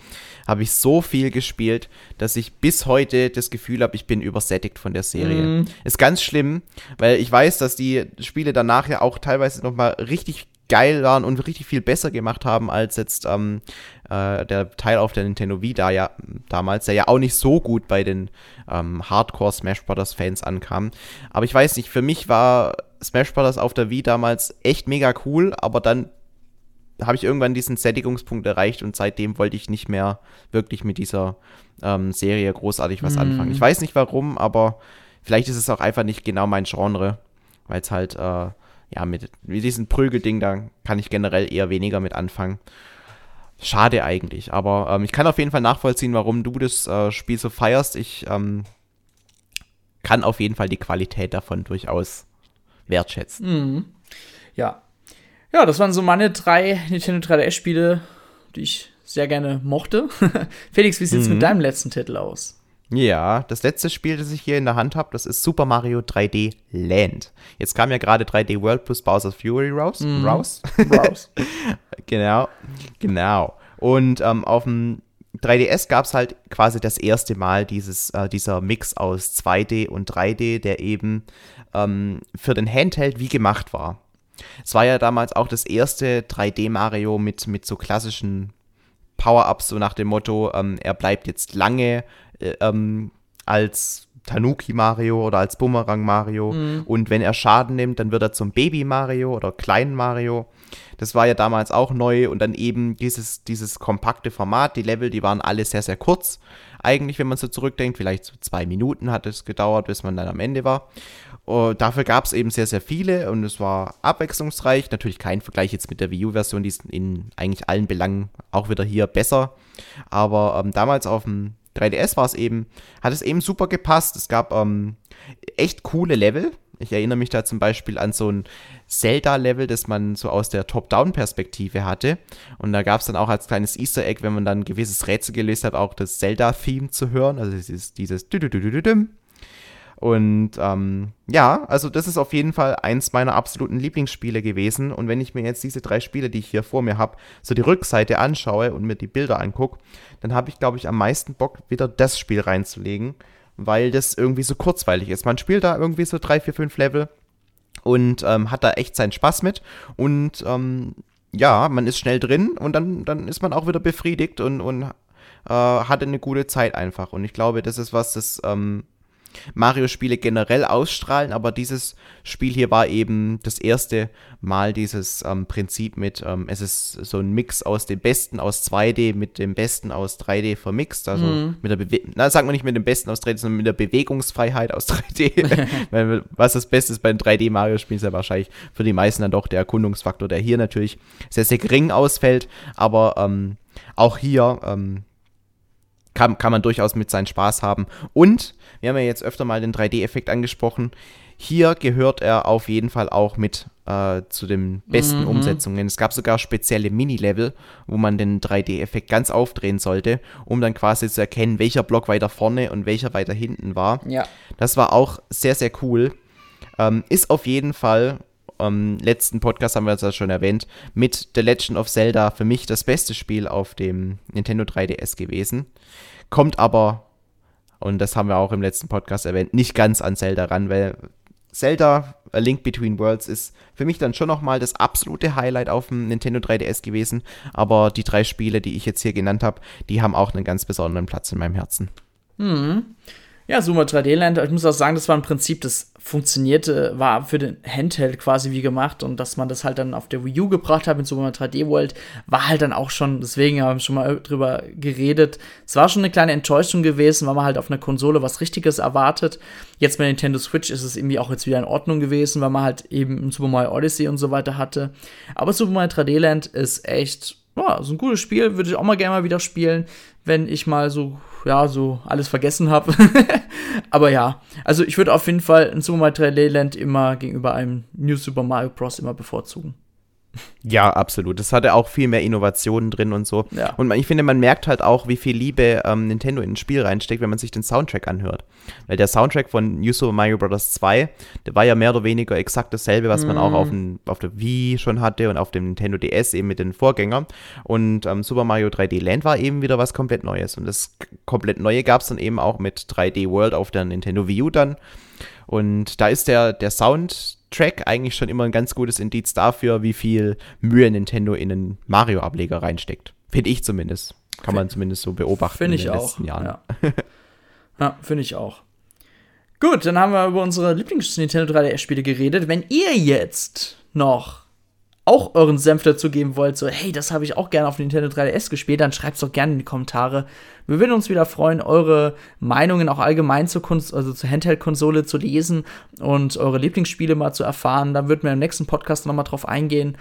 habe ich so viel gespielt, dass ich bis heute das Gefühl habe, ich bin übersättigt von der Serie. Mm. Ist ganz schlimm, weil ich weiß, dass die Spiele danach ja auch teilweise nochmal richtig geil waren und richtig viel besser gemacht haben als jetzt ähm, äh, der Teil auf der Nintendo Wii da ja damals, der ja auch nicht so gut bei den ähm, Hardcore Smash Bros. Fans ankam. Aber ich weiß nicht, für mich war Smash Bros. auf der Wii damals echt mega cool, aber dann habe ich irgendwann diesen Sättigungspunkt erreicht und seitdem wollte ich nicht mehr wirklich mit dieser ähm, Serie großartig was mm. anfangen. Ich weiß nicht warum, aber vielleicht ist es auch einfach nicht genau mein Genre, weil es halt, äh, ja, mit, mit diesem Prügelding, da kann ich generell eher weniger mit anfangen. Schade eigentlich, aber ähm, ich kann auf jeden Fall nachvollziehen, warum du das äh, Spiel so feierst. Ich ähm, kann auf jeden Fall die Qualität davon durchaus wertschätzen. Mhm. Ja, ja, das waren so meine drei Nintendo 3DS-Spiele, die ich sehr gerne mochte. Felix, wie sieht es mhm. mit deinem letzten Titel aus? Ja, das letzte Spiel, das ich hier in der Hand habe, das ist Super Mario 3D Land. Jetzt kam ja gerade 3D World plus Bowser's Fury raus. Mm. Raus? raus. genau, genau. Und ähm, auf dem 3DS gab es halt quasi das erste Mal dieses, äh, dieser Mix aus 2D und 3D, der eben ähm, für den Handheld wie gemacht war. Es war ja damals auch das erste 3D-Mario mit, mit so klassischen Power-Ups, so nach dem Motto, ähm, er bleibt jetzt lange äh, ähm, als Tanuki Mario oder als Bumerang Mario. Mhm. Und wenn er Schaden nimmt, dann wird er zum Baby Mario oder kleinen Mario. Das war ja damals auch neu und dann eben dieses, dieses kompakte Format. Die Level, die waren alle sehr, sehr kurz. Eigentlich, wenn man so zurückdenkt, vielleicht so zwei Minuten hat es gedauert, bis man dann am Ende war. Und dafür gab es eben sehr, sehr viele und es war abwechslungsreich. Natürlich kein Vergleich jetzt mit der Wii U-Version, die ist in eigentlich allen Belangen auch wieder hier besser. Aber ähm, damals auf dem 3DS war es eben, hat es eben super gepasst. Es gab ähm, echt coole Level. Ich erinnere mich da zum Beispiel an so ein Zelda-Level, das man so aus der Top-Down-Perspektive hatte. Und da gab es dann auch als kleines Easter Egg, wenn man dann ein gewisses Rätsel gelöst hat, auch das Zelda-Theme zu hören. Also dieses, dieses und ähm, ja, also das ist auf jeden Fall eins meiner absoluten Lieblingsspiele gewesen. Und wenn ich mir jetzt diese drei Spiele, die ich hier vor mir habe, so die Rückseite anschaue und mir die Bilder angucke, dann habe ich, glaube ich, am meisten Bock, wieder das Spiel reinzulegen, weil das irgendwie so kurzweilig ist. Man spielt da irgendwie so drei, vier, fünf Level und ähm, hat da echt seinen Spaß mit. Und ähm, ja, man ist schnell drin und dann, dann ist man auch wieder befriedigt und, und äh, hatte eine gute Zeit einfach. Und ich glaube, das ist was, das ähm, Mario-Spiele generell ausstrahlen, aber dieses Spiel hier war eben das erste Mal dieses ähm, Prinzip mit, ähm, es ist so ein Mix aus dem Besten aus 2D mit dem Besten aus 3D vermixt, also mhm. mit der Bewe na, sagen wir nicht mit dem Besten aus 3D, sondern mit der Bewegungsfreiheit aus 3D. Was das Beste ist bei den 3D-Mario-Spielen, ist ja wahrscheinlich für die meisten dann doch der Erkundungsfaktor, der hier natürlich sehr, sehr gering ausfällt, aber ähm, auch hier ähm, kann, kann man durchaus mit seinen Spaß haben. Und wir haben ja jetzt öfter mal den 3D-Effekt angesprochen. Hier gehört er auf jeden Fall auch mit äh, zu den besten mhm. Umsetzungen. Es gab sogar spezielle Mini-Level, wo man den 3D-Effekt ganz aufdrehen sollte, um dann quasi zu erkennen, welcher Block weiter vorne und welcher weiter hinten war. Ja. Das war auch sehr, sehr cool. Ähm, ist auf jeden Fall, ähm, letzten Podcast haben wir das schon erwähnt, mit The Legend of Zelda für mich das beste Spiel auf dem Nintendo 3DS gewesen. Kommt aber, und das haben wir auch im letzten Podcast erwähnt, nicht ganz an Zelda ran, weil Zelda A Link Between Worlds ist für mich dann schon nochmal das absolute Highlight auf dem Nintendo 3DS gewesen. Aber die drei Spiele, die ich jetzt hier genannt habe, die haben auch einen ganz besonderen Platz in meinem Herzen. Mhm. Ja, Super 3D Land, ich muss auch sagen, das war ein Prinzip, das funktionierte, war für den Handheld quasi wie gemacht und dass man das halt dann auf der Wii U gebracht hat mit Super 3D World, war halt dann auch schon, deswegen haben wir schon mal drüber geredet. Es war schon eine kleine Enttäuschung gewesen, weil man halt auf einer Konsole was Richtiges erwartet. Jetzt bei Nintendo Switch ist es irgendwie auch jetzt wieder in Ordnung gewesen, weil man halt eben Super Mario Odyssey und so weiter hatte. Aber Super Mario 3D Land ist echt, ja, so ein gutes Spiel, würde ich auch mal gerne mal wieder spielen, wenn ich mal so ja, so alles vergessen habe. Aber ja, also ich würde auf jeden Fall ein Super Mario 3D Land immer gegenüber einem New Super Mario Bros. immer bevorzugen. Ja, absolut. Das hatte auch viel mehr Innovationen drin und so. Ja. Und ich finde, man merkt halt auch, wie viel Liebe ähm, Nintendo in ein Spiel reinsteckt, wenn man sich den Soundtrack anhört. Weil der Soundtrack von New Super Mario Bros. 2, der war ja mehr oder weniger exakt dasselbe, was mm. man auch mhm. auf, den, auf der Wii schon hatte und auf dem Nintendo DS eben mit den Vorgängern. Und ähm, Super Mario 3D Land war eben wieder was komplett Neues. Und das komplett Neue gab es dann eben auch mit 3D World auf der Nintendo Wii U dann. Und da ist der, der Sound Track eigentlich schon immer ein ganz gutes Indiz dafür, wie viel Mühe Nintendo in einen Mario-Ableger reinsteckt. Finde ich zumindest. Kann man zumindest so beobachten Find in den auch. letzten Jahren. Ja, ja finde ich auch. Gut, dann haben wir über unsere Lieblings-Nintendo 3DS-Spiele geredet. Wenn ihr jetzt noch auch euren Senf dazu geben wollt, so, hey, das habe ich auch gerne auf Nintendo 3DS gespielt, dann schreibt doch gerne in die Kommentare. Wir würden uns wieder freuen, eure Meinungen auch allgemein zur Kunst, also zur Handheld-Konsole zu lesen und eure Lieblingsspiele mal zu erfahren. Da würden wir im nächsten Podcast nochmal drauf eingehen.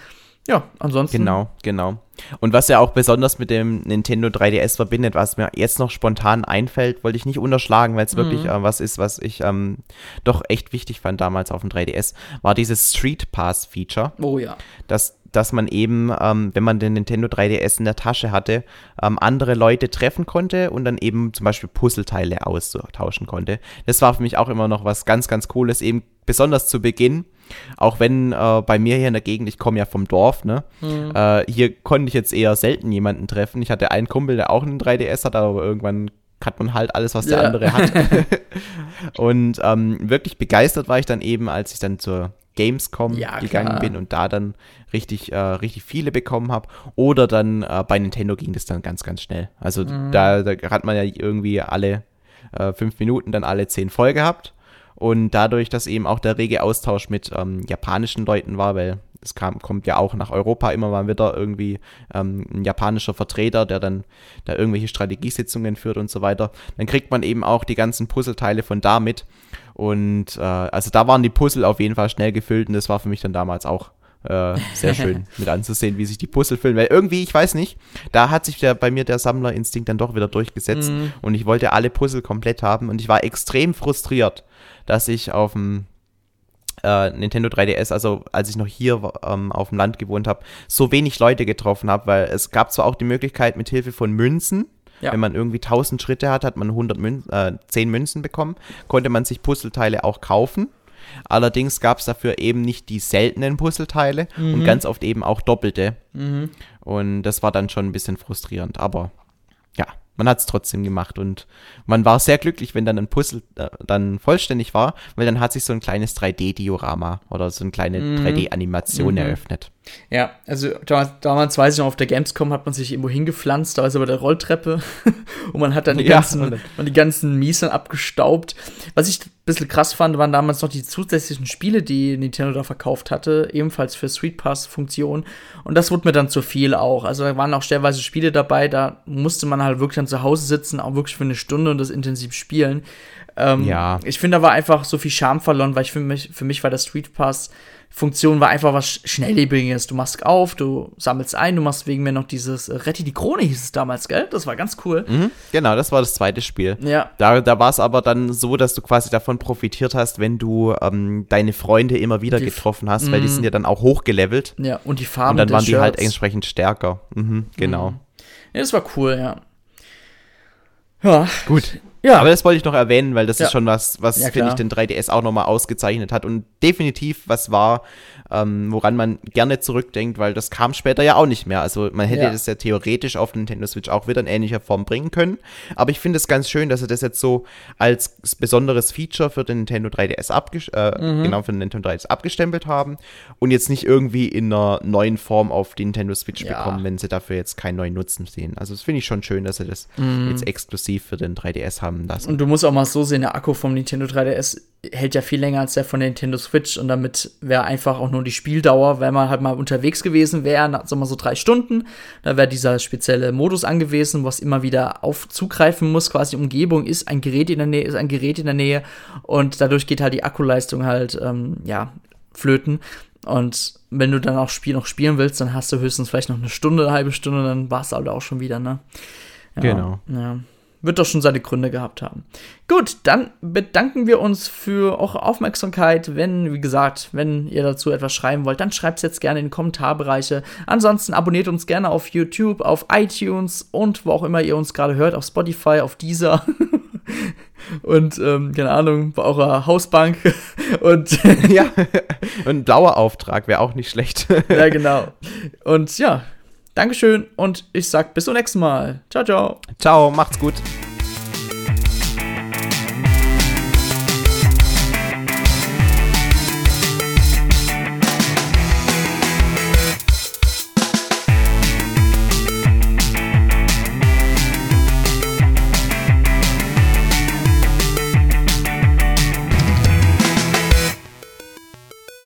Ja, ansonsten. Genau, genau. Und was ja auch besonders mit dem Nintendo 3DS verbindet, was mir jetzt noch spontan einfällt, wollte ich nicht unterschlagen, weil es mhm. wirklich äh, was ist, was ich ähm, doch echt wichtig fand damals auf dem 3DS, war dieses Street Pass Feature. Oh ja. Das, dass man eben, ähm, wenn man den Nintendo 3DS in der Tasche hatte, ähm, andere Leute treffen konnte und dann eben zum Beispiel Puzzleteile austauschen konnte. Das war für mich auch immer noch was ganz, ganz Cooles, eben besonders zu Beginn auch wenn äh, bei mir hier in der Gegend, ich komme ja vom Dorf, ne? Mhm. Äh, hier konnte ich jetzt eher selten jemanden treffen. Ich hatte einen Kumpel, der auch einen 3DS hat, aber irgendwann hat man halt alles, was der ja. andere hat. und ähm, wirklich begeistert war ich dann eben, als ich dann zur Gamescom ja, gegangen bin und da dann richtig, äh, richtig viele bekommen habe. Oder dann äh, bei Nintendo ging das dann ganz, ganz schnell. Also mhm. da, da, hat man ja irgendwie alle äh, fünf Minuten dann alle zehn voll gehabt. Und dadurch, dass eben auch der rege Austausch mit ähm, japanischen Leuten war, weil es kam, kommt ja auch nach Europa immer mal wieder irgendwie ähm, ein japanischer Vertreter, der dann da irgendwelche Strategiesitzungen führt und so weiter, dann kriegt man eben auch die ganzen Puzzleteile von da mit. Und äh, also da waren die Puzzle auf jeden Fall schnell gefüllt und das war für mich dann damals auch äh, sehr schön mit anzusehen, wie sich die Puzzle füllen. Weil irgendwie, ich weiß nicht, da hat sich der, bei mir der Sammlerinstinkt dann doch wieder durchgesetzt mm. und ich wollte alle Puzzle komplett haben und ich war extrem frustriert, dass ich auf dem äh, Nintendo 3DS, also als ich noch hier ähm, auf dem Land gewohnt habe, so wenig Leute getroffen habe, weil es gab zwar auch die Möglichkeit mit Hilfe von Münzen, ja. wenn man irgendwie 1000 Schritte hat, hat man 100 Mün äh, 10 Münzen bekommen, konnte man sich Puzzleteile auch kaufen. Allerdings gab es dafür eben nicht die seltenen Puzzleteile mhm. und ganz oft eben auch doppelte. Mhm. Und das war dann schon ein bisschen frustrierend, aber ja, man hat es trotzdem gemacht und man war sehr glücklich, wenn dann ein Puzzle äh, dann vollständig war, weil dann hat sich so ein kleines 3D-Diorama oder so eine kleine mm. 3D-Animation mm. eröffnet. Ja, also damals, damals, weiß ich noch, auf der Gamescom hat man sich irgendwo hingepflanzt, da ist aber der Rolltreppe und man hat dann die, ja, ganzen, die ganzen Miesen abgestaubt. Was ich ein bisschen krass fand, waren damals noch die zusätzlichen Spiele, die Nintendo da verkauft hatte, ebenfalls für Street Pass-Funktion. Und das wurde mir dann zu viel auch. Also da waren auch stellenweise Spiele dabei, da musste man halt wirklich dann zu Hause sitzen, auch wirklich für eine Stunde und das intensiv spielen. Ähm, ja. Ich finde, da war einfach so viel Charme verloren, weil ich für mich, für mich war der Street Pass Funktion war einfach was Schnelllebiges. Du machst auf, du sammelst ein, du machst wegen mir noch dieses äh, Rette die Krone hieß es damals, gell? Das war ganz cool. Mhm, genau, das war das zweite Spiel. Ja. Da, da war es aber dann so, dass du quasi davon profitiert hast, wenn du ähm, deine Freunde immer wieder die getroffen hast, weil die mhm. sind ja dann auch hochgelevelt. Ja, und die Farben Und dann waren die halt entsprechend stärker. Mhm, genau. Mhm. Ja, das war cool, ja. Ja. Gut. Ja. Aber das wollte ich noch erwähnen, weil das ja. ist schon was, was ja, finde ich den 3DS auch nochmal ausgezeichnet hat und definitiv was war, ähm, woran man gerne zurückdenkt, weil das kam später ja auch nicht mehr. Also man hätte das ja theoretisch auf Nintendo Switch auch wieder in ähnlicher Form bringen können. Aber ich finde es ganz schön, dass sie das jetzt so als besonderes Feature für den Nintendo 3DS äh, mhm. genau für den Nintendo 3DS abgestempelt haben und jetzt nicht irgendwie in einer neuen Form auf die Nintendo Switch bekommen, wenn sie dafür jetzt keinen neuen Nutzen sehen. Also das finde ich schon schön, dass sie das mhm. jetzt exklusiv für den 3DS haben lassen. Und du musst auch mal so sehen, der Akku vom Nintendo 3DS hält ja viel länger als der von der Nintendo Switch und damit wäre einfach auch nur die Spieldauer, wenn man halt mal unterwegs gewesen wäre, sagen wir so drei Stunden, da wäre dieser spezielle Modus angewiesen, was immer wieder aufzugreifen muss, quasi Umgebung ist ein Gerät in der Nähe, ist ein Gerät in der Nähe und dadurch geht halt die Akkuleistung halt, ähm, ja, flöten. Und wenn du dann auch Spiel noch spielen willst, dann hast du höchstens vielleicht noch eine Stunde, eine halbe Stunde, dann war es halt auch schon wieder, ne? Ja, genau. Ja wird doch schon seine Gründe gehabt haben. Gut, dann bedanken wir uns für eure Aufmerksamkeit. Wenn, wie gesagt, wenn ihr dazu etwas schreiben wollt, dann schreibt es jetzt gerne in die Kommentarbereiche. Ansonsten abonniert uns gerne auf YouTube, auf iTunes und wo auch immer ihr uns gerade hört, auf Spotify, auf Deezer. und ähm, keine Ahnung, bei eurer Hausbank und ja, ein blauer Auftrag wäre auch nicht schlecht. ja, genau. Und ja, Dankeschön und ich sag bis zum nächsten Mal. Ciao, ciao. Ciao, macht's gut.